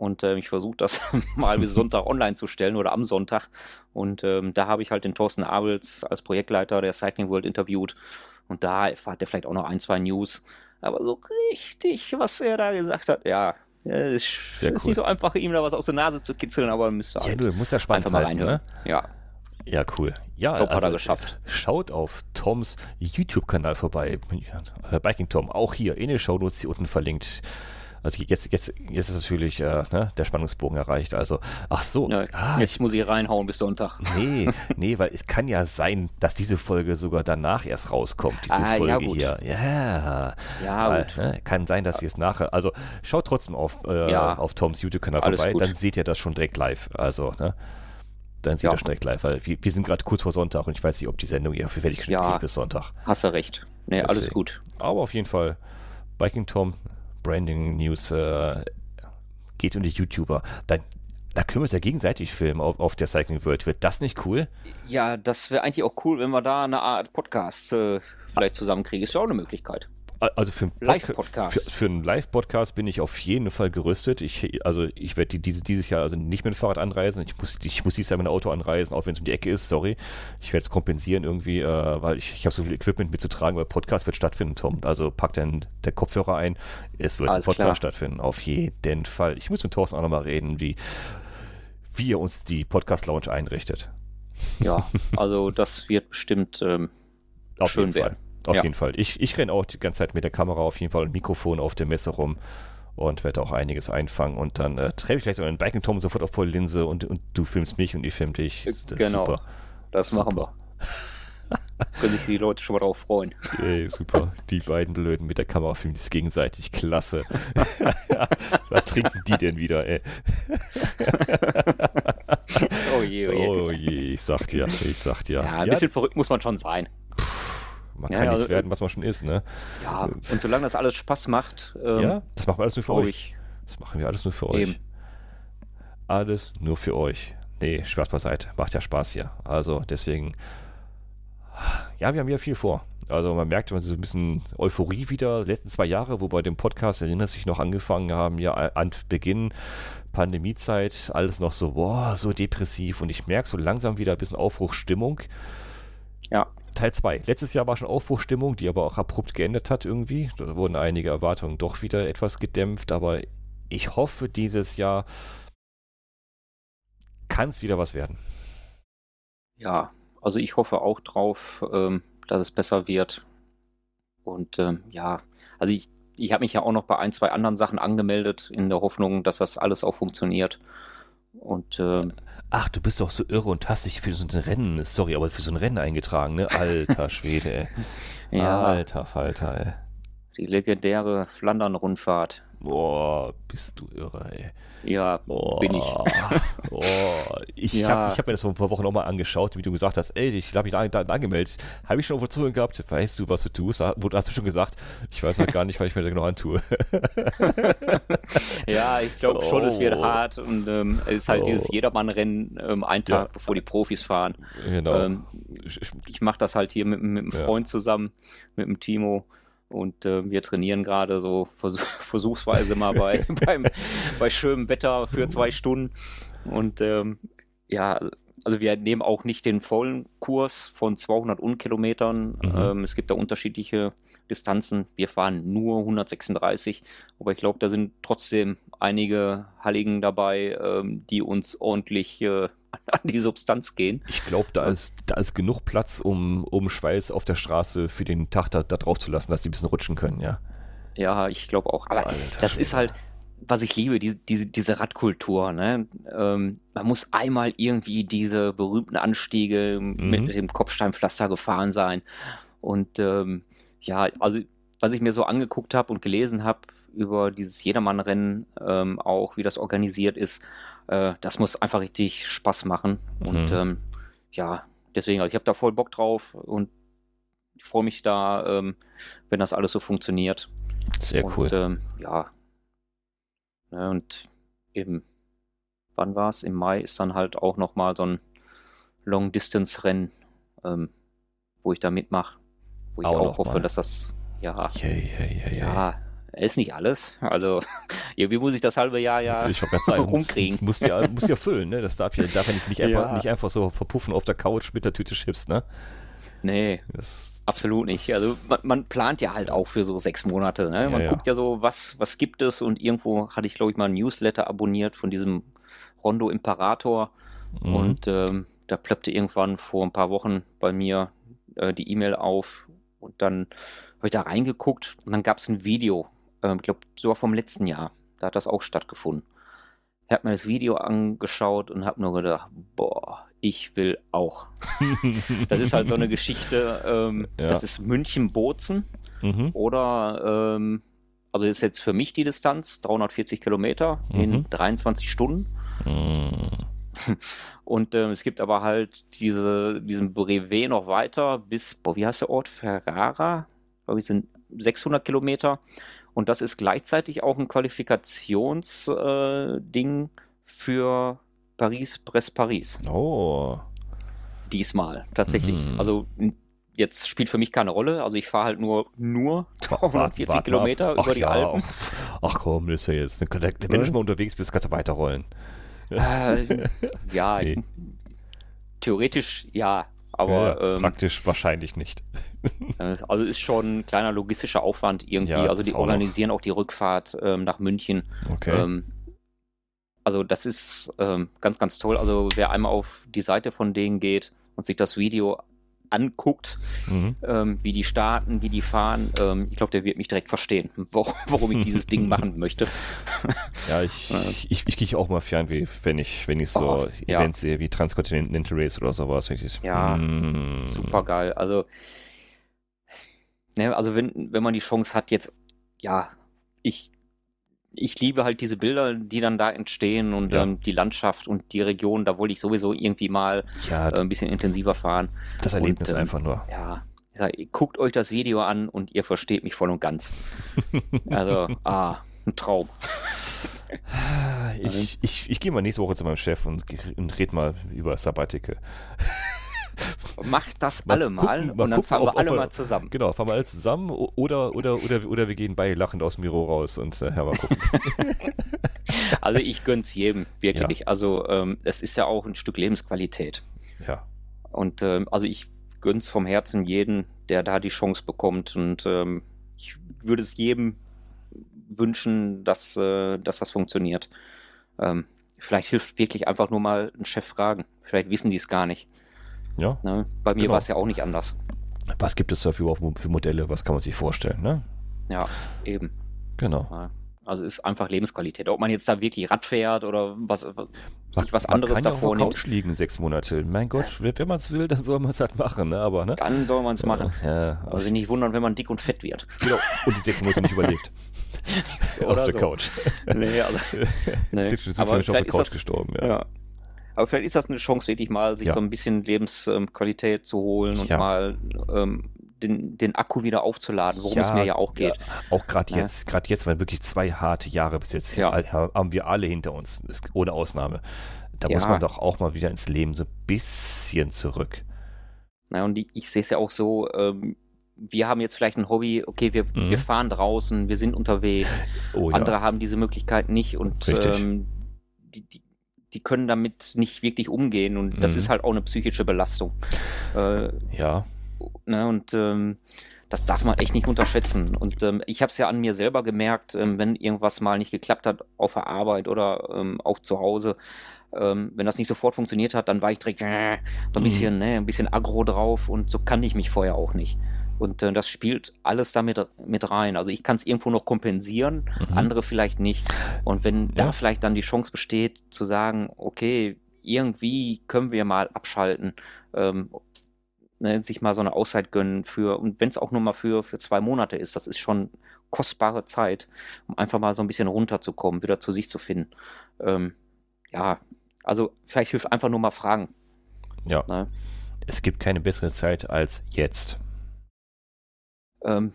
und äh, ich versuche das mal bis Sonntag online zu stellen oder am Sonntag. Und ähm, da habe ich halt den Thorsten Abels als Projektleiter der Cycling World interviewt. Und da erfahrt er vielleicht auch noch ein, zwei News. Aber so richtig, was er da gesagt hat, ja, ja, ist, ist cool. nicht so einfach, ihm da was aus der Nase zu kitzeln, aber müsste ja, halt du musst ja spannend einfach mal reinhören. Ne? Ja. Ja, cool. Ja, Top also, hat er geschafft. Schaut auf Toms YouTube-Kanal vorbei. Biking Tom, auch hier in den Shownotes hier unten verlinkt. Also jetzt, jetzt, jetzt ist natürlich äh, ne, der Spannungsbogen erreicht. Also, ach so. Ja, ah, jetzt ich, muss ich reinhauen bis Sonntag. Nee, nee, weil es kann ja sein, dass diese Folge sogar danach erst rauskommt, diese ah, Folge ja, hier. Ja, ja weil, ne, kann sein, dass sie es nachher. Also schaut trotzdem auf, äh, ja. auf Toms YouTube-Kanal vorbei, gut. dann seht ihr das schon direkt live. Also, ne? Dann seht ihr das direkt live, weil wir, wir sind gerade kurz vor Sonntag und ich weiß nicht, ob die Sendung hier fertig geschnitten ja, bis Sonntag. Hast du recht. Nee, Deswegen. alles gut. Aber auf jeden Fall, Biking Tom, Branding News äh, geht um die YouTuber, dann da können wir uns ja gegenseitig filmen auf, auf der Cycling World. Wird das nicht cool? Ja, das wäre eigentlich auch cool, wenn wir da eine Art Podcast äh, vielleicht zusammenkriegen. Ist ja auch eine Möglichkeit. Also für, Live-Podcast. Für, für, einen Live-Podcast bin ich auf jeden Fall gerüstet. Ich, also ich werde die, dieses Jahr also nicht mit dem Fahrrad anreisen. Ich muss, ich muss dieses Jahr mit dem Auto anreisen, auch wenn es um die Ecke ist. Sorry. Ich werde es kompensieren irgendwie, äh, weil ich, ich habe so viel Equipment mitzutragen, weil Podcast wird stattfinden, Tom. Also pack dann der Kopfhörer ein. Es wird Alles ein Podcast klar. stattfinden. Auf jeden Fall. Ich muss mit Thorsten auch nochmal reden, wie, wie er uns die Podcast-Lounge einrichtet. Ja, also das wird bestimmt ähm, schön werden. Auf Ja. jeden Fall. Ich, ich renne auch die ganze Zeit mit der Kamera auf jeden Fall und Mikrofon auf der Messe rum und werde auch einiges einfangen. Und dann äh, treffe ich vielleicht sogar einen Biking Tom sofort auf volle Linse und, und du filmst mich und ich film dich. Das ist Genau. Super. Das machen wir. Können sich die Leute schon mal drauf freuen. Ey, super. Die beiden Blöden mit der Kamera filmen sich gegenseitig. Klasse. Was trinken die denn wieder, ey? Oh je, oh je. Oh je, ich sag dir, ich sag dir. ja, ein bisschen verrückt muss man schon sein. Man Ja, kann ja, nichts also, werden, was man schon ist, ne? Ja, und solange das alles Spaß macht, ähm, ja, das machen wir alles nur für euch. ich. Das machen wir alles nur für euch. Eben. Alles nur für euch. Nee, Spaß beiseite. Macht ja Spaß hier. Also deswegen, ja, wir haben ja viel vor. Also man merkt immer so ein bisschen Euphorie wieder. Die letzten zwei Jahre, wo bei dem Podcast, erinnert sich noch, angefangen haben, ja, an Beginn Pandemiezeit, alles noch so, boah, so depressiv. Und ich merke so langsam wieder ein bisschen Aufbruchstimmung. Ja. Teil 2. Letztes Jahr war schon Aufbruchstimmung, die aber auch abrupt geendet hat irgendwie. Da wurden einige Erwartungen doch wieder etwas gedämpft, aber ich hoffe, dieses Jahr kann es wieder was werden. Ja, also ich hoffe auch drauf, ähm, dass es besser wird. Und ähm, ja, also ich, ich habe mich ja auch noch bei ein, zwei anderen Sachen angemeldet, in der Hoffnung, dass das alles auch funktioniert. Und ähm, Ach, du bist doch so irre und hast dich für so ein Rennen, sorry, aber für so ein Rennen eingetragen, ne? Alter Schwede, ey. ja, Alter Falter, ey. die legendäre Flandern-Rundfahrt. Boah, bist du irre, ey. Ja, bin ich. Oh, ich Ja. habe hab mir das vor ein paar Wochen nochmal angeschaut, wie du gesagt hast, ey, ich habe mich da, da angemeldet. Habe ich schon Zunge gehabt, weißt du, was du tust? Hast du schon gesagt, ich weiß noch gar nicht, was ich mir da genau antue. Ja, ich glaube schon, es wird Oh. hart und ähm, es ist halt Oh. dieses Jedermann-Rennen ähm, ein Ja. Tag, bevor die Profis fahren. genau. Ähm, Ich- mache das halt hier mit, mit einem Ja. Freund zusammen, mit dem Timo. Und äh, wir trainieren gerade so vers versuchsweise mal bei, beim, bei schönem Wetter für zwei Stunden. Und ähm, ja, also wir nehmen auch nicht den vollen Kurs von 200 Unkilometern. Mhm. Ähm, es gibt da unterschiedliche Distanzen. Wir fahren nur 136, aber ich glaube, da sind trotzdem einige Halligen dabei, ähm, die uns ordentlich äh, an die Substanz gehen. Ich glaube, da ist, da ist genug Platz, um, um Schweiß auf der Straße für den Tag da, da drauf zu lassen, dass die ein bisschen rutschen können, ja. Ja, ich glaube auch. Aber Alter das ist halt, was ich liebe, die, diese, diese Radkultur. Ne? Ähm, man muss einmal irgendwie diese berühmten Anstiege Mhm. mit dem Kopfsteinpflaster gefahren sein. Und ähm, ja, also was ich mir so angeguckt habe und gelesen habe über dieses Jedermann-Rennen, ähm, auch wie das organisiert ist, äh, das muss einfach richtig Spaß machen. Und Mhm. ähm, ja, deswegen, also ich habe da voll Bock drauf und ich freue mich da, ähm, wenn das alles so funktioniert. Sehr und, cool. Ähm, ja. ja. Und eben, wann war es? Im Mai ist dann halt auch nochmal so ein Long-Distance-Rennen, ähm, wo ich da mitmache. Wo ich Auch auch, hoffe, mal. dass das, ja, ja, ja, ja, ja. Ja, ist nicht alles. Also, irgendwie muss ich das halbe Jahr ja ich sagen, muss, rumkriegen. muss ja, muss ja füllen, ne? Das darf ja, darf ja nicht, nicht, einfach, Ja. nicht einfach so verpuffen auf der Couch mit der Tüte Chips, ne? Nee, Das, absolut nicht. Also man, man plant ja halt auch für so sechs Monate. Ne? Man Ja, ja. guckt ja so, was, was gibt es und irgendwo hatte ich, glaube ich, mal ein Newsletter abonniert von diesem Rondo Imperator. mhm. Und ähm, da plöppte irgendwann vor ein paar Wochen bei mir äh, die E-Mail auf und dann habe ich da reingeguckt und dann gab es ein Video, ähm, ich glaube sogar vom letzten Jahr, da hat das auch stattgefunden. Ich habe mir das Video angeschaut und habe nur gedacht, boah, ich will auch. Das ist halt so eine Geschichte, ähm, Ja. das ist München-Bozen mhm. oder, ähm, also das ist jetzt für mich die Distanz, 340 Kilometer in Mhm. 23 Stunden. Mhm. Und ähm, es gibt aber halt diese, diesen Brevet noch weiter bis, boah, wie heißt der Ort? Ferrara? Glaube ich, sind 600 Kilometer. Und das ist gleichzeitig auch ein Qualifikationsding äh, für Paris-Brest-Paris. Oh. Diesmal, tatsächlich. Mhm. Also jetzt spielt für mich keine Rolle. Also ich fahre halt nur, nur 340 Wart- wart Kilometer über Ach die ja, Alpen. Ach komm, das ist ja jetzt. Wenn du schon mal unterwegs bist, kannst du weiterrollen. Äh, ja, Nee. theoretisch ja. Aber ja, ähm, praktisch wahrscheinlich nicht. Also ist schon ein kleiner logistischer Aufwand irgendwie. Ja, also die auch noch. organisieren auch die Rückfahrt ähm, nach München. Okay. Ähm, also das ist ähm, ganz, ganz toll. Also wer einmal auf die Seite von denen geht und sich das Video anguckt, mhm. ähm, wie die starten, wie die fahren, ähm, ich glaube, der wird mich direkt verstehen, warum ich dieses Ding machen möchte. Ja, ich, ich, ich gehe auch mal Fernweh, wenn ich, wenn ich so oh, Events ja. sehe wie Transcontinental Race oder sowas. Ich, ja, mm. super geil. Also, ne, also wenn, wenn man die Chance hat, jetzt, ja, ich ich liebe halt diese Bilder, die dann da entstehen und ja. ähm, die Landschaft und die Region, da wollte ich sowieso irgendwie mal ja, äh, ein bisschen intensiver fahren. Das Erlebnis und, ähm, einfach nur. Ja, sag, guckt euch das Video an und ihr versteht mich voll und ganz. also, ah, ein Traum. Ich, ich, ich gehe mal nächste Woche zu meinem Chef und, und rede mal über Sabbatical. Macht das mal alle mal gucken, und dann gucken, fahren wir alle mal zusammen. Genau, fahren wir alle zusammen oder, oder, oder, oder wir gehen beide lachend aus dem Büro raus und äh, mal gucken. also ich gönn's jedem, wirklich. Ja. Also ähm, es ist ja auch ein Stück Lebensqualität. Ja. Und ähm, also ich gönn's vom Herzen jeden, der da die Chance bekommt und ähm, ich würde es jedem wünschen, dass, äh, dass das funktioniert. Ähm, vielleicht hilft wirklich einfach nur mal einen Chef fragen. Vielleicht wissen die es gar nicht. Ja. Ne? Bei mir genau. war es ja auch nicht anders. Was gibt es da für, für Modelle? Was kann man sich vorstellen? Ne? Ja, eben. Genau. Ja. Also ist einfach Lebensqualität. Ob man jetzt da wirklich Rad fährt oder was, sich was anderes man kann davor ja auf der Couch liegen sechs Monate. Mein Gott, wenn man es will, dann soll man es halt machen. Ne? Aber, ne? Dann soll man es machen. Ja, aber sich nicht wundern, wenn man dick und fett wird. Genau. Und die sechs Monate nicht überlebt. auf der so. Couch. Nee, also, nee. aber schon auf der Couch das, gestorben. Ja. ja. Aber vielleicht ist das eine Chance, wirklich mal sich ja. so ein bisschen Lebensqualität zu holen und ja. mal ähm, den, den Akku wieder aufzuladen, worum ja, es mir ja auch geht. auch gerade jetzt, gerade jetzt, weil wirklich zwei harte Jahre bis jetzt haben wir alle hinter uns, ohne Ausnahme. Da muss man doch auch mal wieder ins Leben so ein bisschen zurück. Na, und die, ich sehe es ja auch so, ähm, wir haben jetzt vielleicht ein Hobby, okay, wir, mhm. wir fahren draußen, wir sind unterwegs. Oh, Andere haben diese Möglichkeit nicht und ähm, die, die, die können damit nicht wirklich umgehen und mhm. das ist halt auch eine psychische Belastung. Äh, ja. Ne, und ähm, das darf man echt nicht unterschätzen. Und ähm, ich habe es ja an mir selber gemerkt, ähm, wenn irgendwas mal nicht geklappt hat auf der Arbeit oder ähm, auch zu Hause, ähm, wenn das nicht sofort funktioniert hat, dann war ich direkt äh, so ein mhm. bisschen, ne, ein bisschen aggro drauf und so kann ich mich vorher auch nicht. Und äh, das spielt alles damit mit rein. Also ich kann es irgendwo noch kompensieren, mhm. andere vielleicht nicht. Und wenn ja. da vielleicht dann die Chance besteht, zu sagen, okay, irgendwie können wir mal abschalten, ähm, ne, sich mal so eine Auszeit gönnen für, und wenn es auch nur mal für, für zwei Monate ist, das ist schon kostbare Zeit, um einfach mal so ein bisschen runterzukommen, wieder zu sich zu finden. Ähm, ja, also vielleicht hilft einfach nur mal fragen. Ja. Ne? Es gibt keine bessere Zeit als jetzt. Ähm,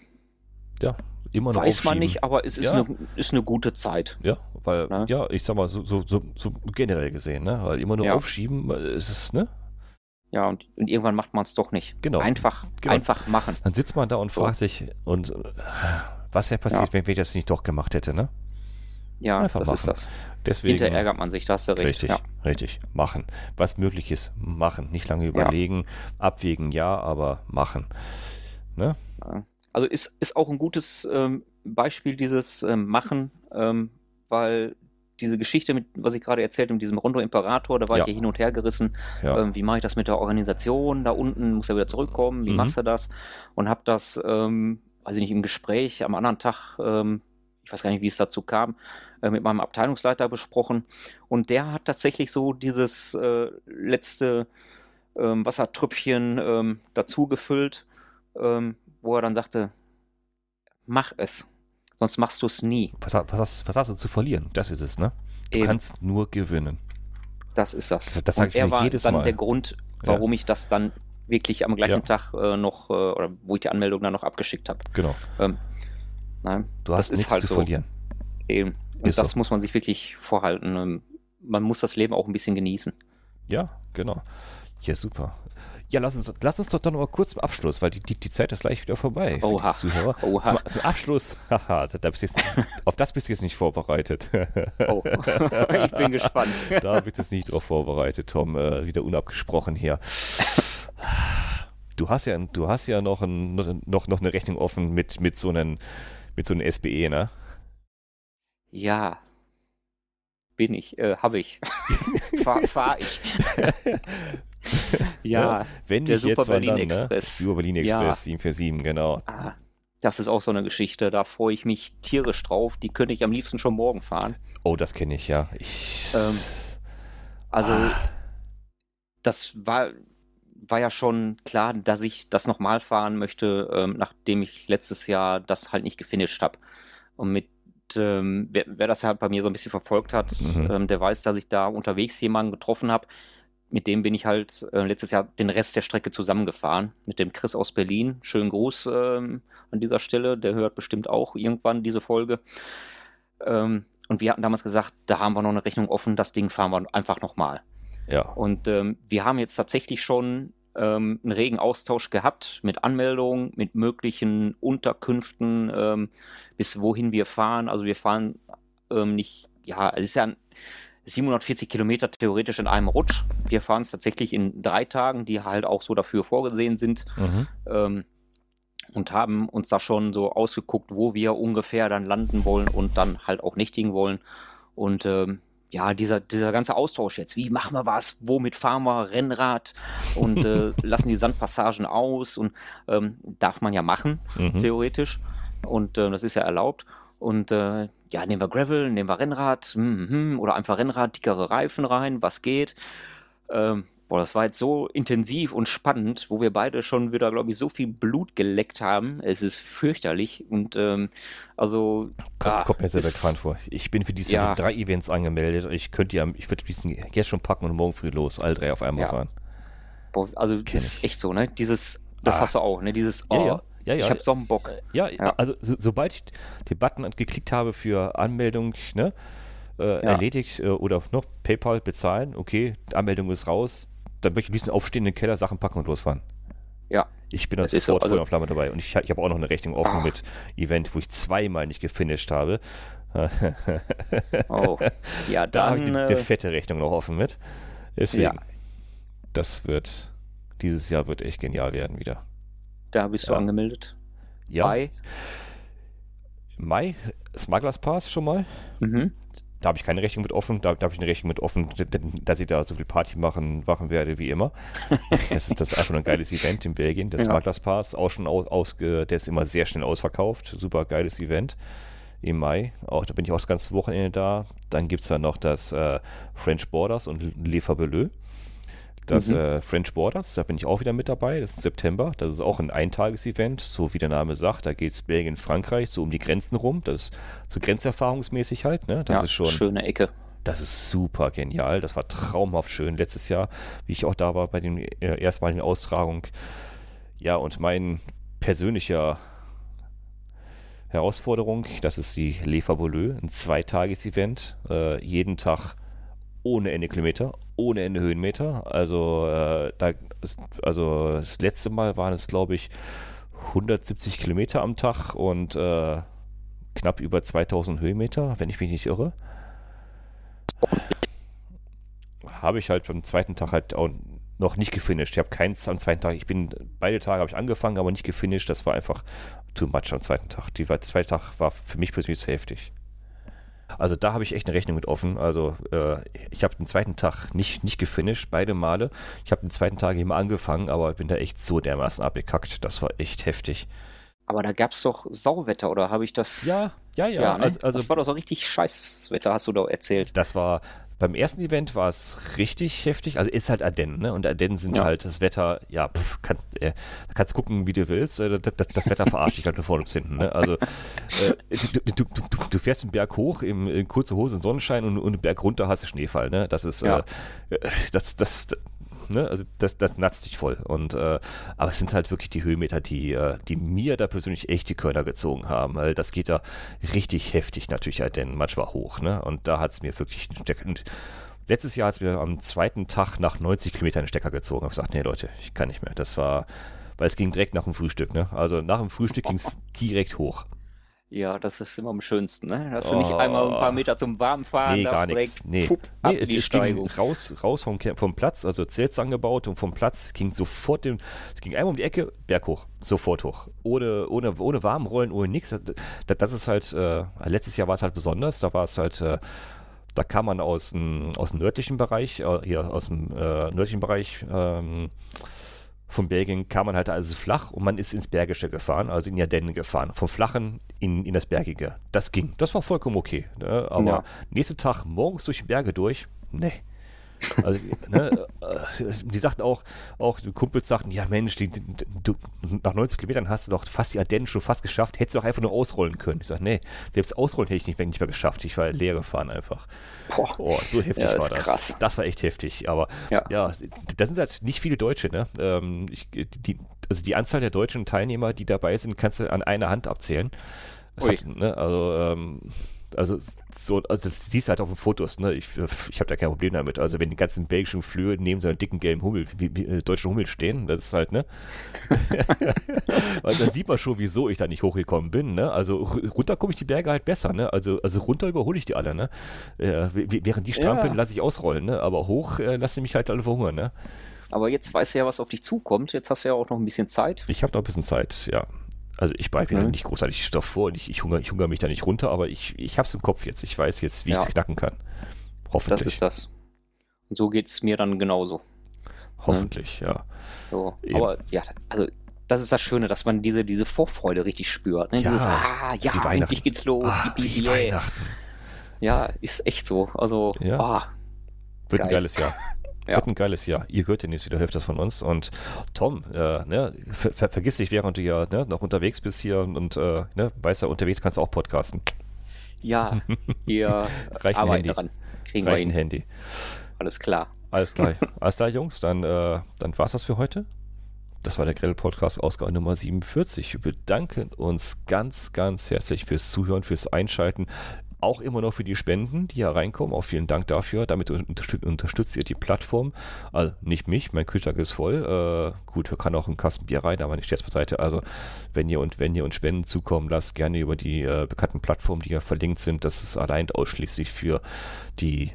ja, immer noch Weiß man nicht, aber es ist, ja. eine, ist eine gute Zeit. Ja, weil, ja, ja ich sag mal, so, so, so, so, generell gesehen, ne? Weil immer nur ja. aufschieben, ist es, ne? Ja, und, und irgendwann macht man es doch nicht. Genau. Einfach, genau. einfach machen. Dann sitzt man da und fragt so. sich, und was wäre passiert, wenn ich das nicht doch gemacht hätte, ne? Ja, Einfach das machen. ist das. Deswegen, Hinterher ärgert man sich, da hast du recht. Richtig, ja. richtig. Machen. Was möglich ist, machen. Nicht lange überlegen, abwägen, ja, aber machen. Ne? Also ist, ist auch ein gutes ähm, Beispiel dieses ähm, Machen, ähm, weil diese Geschichte, mit, was ich gerade erzählt mit diesem Rondo Imperator, da war ja. ich hier hin und her gerissen. Ja. Ähm, wie mache ich das mit der Organisation? Da unten muss er wieder zurückkommen. Wie mhm. machst du das? Und habe das, ähm, weiß ich nicht, im Gespräch am anderen Tag, ähm, ich weiß gar nicht, wie es dazu kam, äh, mit meinem Abteilungsleiter besprochen. Und der hat tatsächlich so dieses äh, letzte ähm, Wassertröpfchen ähm, dazu gefüllt ähm, wo er dann sagte, mach es, sonst machst du es nie. Was, was, hast, was, hast, du zu verlieren? Das ist es, ne? Du Eben. kannst nur gewinnen. Das ist das. Das, das ich er war dann Mal. der Grund, warum ja. ich das dann wirklich am gleichen ja. Tag äh, noch, äh, oder wo ich die Anmeldung dann noch abgeschickt habe. Genau. Ähm, nein, du hast nichts halt zu so. verlieren. Eben. Und ist das so. muss man sich wirklich vorhalten. Ähm, man muss das Leben auch ein bisschen genießen. Ja, genau. Ja, super. Ja, lass uns, lass uns doch dann noch mal kurz zum Abschluss, weil die, die, die Zeit ist gleich wieder vorbei. Oha. Zuhörer. Oha. Zum, zum Abschluss, haha, da, bist jetzt, auf das bist du jetzt nicht vorbereitet. Oh, ich bin gespannt. da bist du jetzt nicht drauf vorbereitet, Tom. Äh, wieder unabgesprochen hier. Du hast ja, du hast ja noch, ein, noch, noch eine Rechnung offen mit, mit so einem mit so einem SBE, ne? Ja, bin ich, äh, habe ich. Fahr, fahr ich. ja, wenn der nicht Super jetzt, Berlin dann, Express. Ne? Super Berlin Ja. Express, 747, genau. Ah, das ist auch so eine Geschichte, da freue ich mich tierisch drauf. Die könnte ich am liebsten schon morgen fahren. Oh, das kenne ich, ja. Ich, Ähm, Also, Ah. das war, war ja schon klar, dass ich das nochmal fahren möchte, ähm, nachdem ich letztes Jahr das halt nicht gefinisht habe. Und mit, ähm, wer, wer das halt bei mir so ein bisschen verfolgt hat, Mhm. ähm, der weiß, dass ich da unterwegs jemanden getroffen habe. Mit dem bin ich halt äh, letztes Jahr den Rest der Strecke zusammengefahren. Mit dem Chris aus Berlin. Schönen Gruß ähm, an dieser Stelle. Der hört bestimmt auch irgendwann diese Folge. Ähm, und wir hatten damals gesagt, da haben wir noch eine Rechnung offen, das Ding fahren wir einfach nochmal. ja. Und ähm, wir haben jetzt tatsächlich schon ähm, einen regen Austausch gehabt mit Anmeldungen, mit möglichen Unterkünften, ähm, bis wohin wir fahren. Also wir fahren ähm, nicht, ja, es ist ja ein 740 Kilometer theoretisch in einem Rutsch. Wir fahren es tatsächlich in drei Tagen, die halt auch so dafür vorgesehen sind. Mhm. Ähm, und haben uns da schon so ausgeguckt, wo wir ungefähr dann landen wollen und dann halt auch nächtigen wollen. Und ähm, ja, dieser, dieser ganze Austausch jetzt, wie machen wir was, womit fahren wir, Rennrad und äh, lassen die Sandpassagen aus und ähm, darf man ja machen, Mhm. theoretisch. Und äh, das ist ja erlaubt. Und äh, ja, nehmen wir Gravel, nehmen wir Rennrad, hm, hm, oder einfach Rennrad, dickere Reifen rein, was geht. Ähm, boah, das war jetzt so intensiv und spannend, wo wir beide schon wieder, glaube ich, so viel Blut geleckt haben. Es ist fürchterlich. Und ähm, also. Kommt, ah, kommt mir sehr bekannt vor. Ich bin für diese Ja. drei Events angemeldet. Ich könnte ja, ich würde diesen jetzt schon packen und morgen früh los, alle drei auf einmal Ja. fahren. Boah, also, Kenn das ist echt so, ne? Dieses, das Ah. hast du auch, ne? Dieses, oh, ja, ja, ja. ich hab so einen Bock. Ja, Ja. also so, sobald ich den Button geklickt habe für Anmeldung, ne, äh, erledigt äh, oder noch PayPal bezahlen, okay, die Anmeldung ist raus, dann möchte ich am liebsten aufstehen in den Keller, Sachen packen und losfahren. Ja. Ich bin da ist so, sofort also- und Flamme dabei. Und ich, ich habe auch noch eine Rechnung offen Ah. mit Event, wo ich zweimal nicht gefinisht habe. Oh. Ja, Da habe ich dann. eine, Äh, fette Rechnung noch offen mit. Deswegen, Ja. das wird, dieses Jahr wird echt genial werden wieder. Da bist du Ja. angemeldet. Ja, Bei. Mai, Smugglers Pass schon mal. Mhm. Da habe ich keine Rechnung mit offen, da, da habe ich eine Rechnung mit offen, dass ich da so viel Party machen, machen werde wie immer. das, ist, das ist einfach nur ein geiles Event in Belgien. Der Ja. Smugglers Pass, auch schon aus, ausge, der ist immer sehr schnell ausverkauft. Super geiles Event im Mai. Auch, da bin ich auch das ganze Wochenende da. Dann gibt es dann noch das äh, French Borders und Le Fabuleux. Das Mhm. äh, French Borders, da bin ich auch wieder mit dabei. Das ist im September. Das ist auch ein Eintages-Event, so wie der Name sagt. Da geht es Belgien, Frankreich, so um die Grenzen rum. Das ist so grenzerfahrungsmäßig halt. Ne? Das ja, ist schon, schöne Ecke. das ist super genial. Das war traumhaft schön letztes Jahr, wie ich auch da war bei den äh, erstmaligen Austragung. Ja, und mein persönlicher Herausforderung, das ist die Le Fabuleux, ein Zweitages-Event, äh, jeden Tag ohne Ende Kilometer, ohne Ende Höhenmeter. Also, äh, da ist, also das letzte Mal waren es, glaube ich, 170 Kilometer am Tag und äh, knapp über 2000 Höhenmeter, wenn ich mich nicht irre. Habe ich halt am zweiten Tag halt auch noch nicht gefinisht. Ich habe keins am zweiten Tag. Ich bin, beide Tage habe ich angefangen, aber nicht gefinisht. Das war einfach too much am zweiten Tag. Die, der zweite Tag war für mich persönlich zu heftig. Also da habe ich echt eine Rechnung mit offen. Also äh, ich habe den zweiten Tag nicht, nicht gefinisht, beide Male. Ich habe den zweiten Tag eben angefangen, aber bin da echt so dermaßen abgekackt. Das war echt heftig. Aber da gab es doch Sauwetter, oder habe ich das? Ja, ja, ja. Ja, ne? also, das war doch so richtig Scheißwetter, hast du da erzählt. Das war beim ersten Event war es richtig heftig. Also ist halt Ardennen, ne? Und Ardennen sind Ja. halt das Wetter, ja, pff, kann, äh, kannst gucken, wie du willst. Äh, das, das, das Wetter verarscht dich halt von vorne bis hinten. Ne? Also äh, du, du, du, du, fährst den Berg hoch im, in kurze Hose und Sonnenschein und, und den Berg runter hast du Schneefall. Ne? Das ist Ja. äh, äh, das, das, Ne, also das, das natzt dich voll. Und äh, aber es sind halt wirklich die Höhenmeter, die, äh, die mir da persönlich echt die Körner gezogen haben. Weil das geht da richtig heftig natürlich halt denn manchmal hoch. Ne? Und da hat es mir wirklich. Und letztes Jahr hat es mir am zweiten Tag nach 90 Kilometern einen Stecker gezogen. Ich habe gesagt, nee Leute, ich kann nicht mehr. Das war, weil es ging direkt nach dem Frühstück. Ne? Also nach dem Frühstück ging es direkt hoch. Ja, das ist immer am schönsten, ne? Dass du nicht Oh. einmal ein paar Meter zum Warmfahren Nee, gar darfst, nichts. direkt Nee. fupp, Nee, ab es, die es ging Steigung. raus, raus vom, vom Platz, also Zelts angebaut und vom Platz ging sofort den, es ging einmal um die Ecke, Berg hoch, sofort hoch. Ohne, ohne, ohne Warmrollen, ohne nichts. Das, das ist halt, äh, letztes Jahr war es halt besonders, da war es halt, äh, Da kann man aus, aus dem nördlichen Bereich, äh, hier aus dem äh, nördlichen Bereich ähm, von Belgien kam man halt also flach und man ist ins Bergische gefahren, also in die Ardennen gefahren. Vom Flachen in, in das Bergige. Das ging. Das war vollkommen okay. Ne? Aber ja. nächsten Tag morgens durch die Berge durch, nee. Also, ne, äh, die sagten auch, auch die Kumpels sagten, ja Mensch, die, die, du, nach 90 Kilometern hast du doch fast die Ardennen schon fast geschafft, hättest du doch einfach nur ausrollen können. Ich sage, nee, selbst ausrollen hätte ich nicht, nicht mehr geschafft. Ich war leer gefahren einfach. Boah, oh, so heftig ja, war das. Krass. Das war echt heftig. Aber ja, ja da sind halt nicht viele Deutsche, ne? Ähm, ich, die, also die Anzahl der deutschen Teilnehmer, die dabei sind, kannst du an einer Hand abzählen. Hat, ne, also ähm, also, so, also das siehst du halt auf den Fotos, ne? Ich, ich habe da kein Problem damit. Also wenn die ganzen belgischen Flöhe neben so einem dicken gelben Hummel, wie, wie äh, deutschen Hummel stehen, das ist halt, ne? also dann sieht man schon, wieso ich da nicht hochgekommen bin, ne? Also runter komme ich die Berge halt besser, ne? Also, also runter überhole ich die alle, ne? Äh, während die strampeln, ja. lasse ich ausrollen, ne? Aber hoch äh, lasse ich mich halt alle verhungern, ne? Aber jetzt weißt du ja, was auf dich zukommt. Jetzt hast du ja auch noch ein bisschen Zeit. Ich habe noch ein bisschen Zeit, ja. Also ich bereite mir mhm. nicht großartig Stoff vor und ich, ich, hungere, ich hungere mich da nicht runter, aber ich, ich habe es im Kopf jetzt. Ich weiß jetzt, wie ja. ich es knacken kann. Hoffentlich. Das ist das. Und so geht es mir dann genauso. Hoffentlich, ne? ja. So. Aber ja, also das ist das Schöne, dass man diese, diese Vorfreude richtig spürt. Ne? Ja, Dieses, ah, ja, endlich geht's los. Ah, wie Weihnachten. Ja, ist echt so. Also, ja. Ah, Wird geil. ein geiles Jahr. Ja. Wird ein geiles Jahr. Ihr hört ja nächste wieder Hälfte von uns. Und Tom, äh, ne, ver ver vergiss dich, während du ja ne, noch unterwegs bist hier und äh, ne, weißt ja, unterwegs kannst du auch podcasten. Ja, wir Reicht arbeiten Handy. daran. Kriegen Reicht wir ein Handy. Alles klar. Alles klar. Alles klar, Jungs. Dann, äh, dann war es das für heute. Das war der Grill Podcast Ausgabe Nummer 47. Wir bedanken uns ganz, ganz herzlich fürs Zuhören, fürs Einschalten auch immer noch für die Spenden, die hier reinkommen. Auch vielen Dank dafür. Damit unterstützt, unterstützt ihr die Plattform. Also nicht mich, mein Kühlschrank ist voll. Äh, gut, wir kann auch einen Kasten Bier rein, aber nicht Scherz beiseite. Also wenn ihr und wenn ihr uns Spenden zukommen lasst, gerne über die äh, bekannten Plattformen, die ja verlinkt sind. Das ist allein ausschließlich für die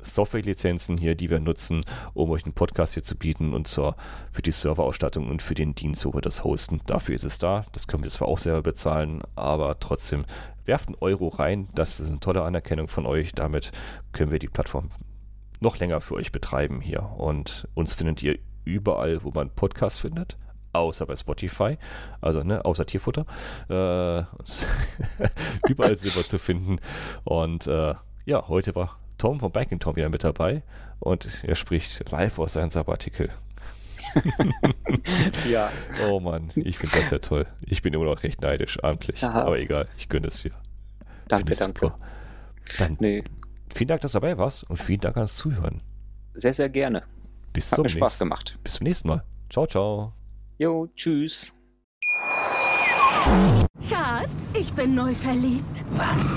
Software-Lizenzen hier, die wir nutzen, um euch einen Podcast hier zu bieten und zwar für die Serverausstattung und für den Dienst, wo wir das hosten. Dafür ist es da. Das können wir zwar auch selber bezahlen, aber trotzdem werft einen Euro rein. Das ist eine tolle Anerkennung von euch. Damit können wir die Plattform noch länger für euch betreiben hier. Und uns findet ihr überall, wo man Podcasts findet außer bei Spotify, also ne, außer Tierfutter. Äh, überall sind wir zu finden. Und äh, ja, heute war Tom von Biking Tom wieder mit dabei und er spricht live aus seinem Sabbatical. ja. Oh Mann, ich finde das ja toll. Ich bin immer noch recht neidisch, amtlich. Aha. Aber egal, ich gönne es dir. Danke, danke. Super. Dann nee. vielen Dank, dass du dabei warst und vielen Dank ans Zuhören. Sehr, sehr gerne. Bis Hat zum mir Spaß nächsten. gemacht. Bis zum nächsten Mal. Ciao, ciao. Jo, tschüss. Schatz, ich bin neu verliebt. Was?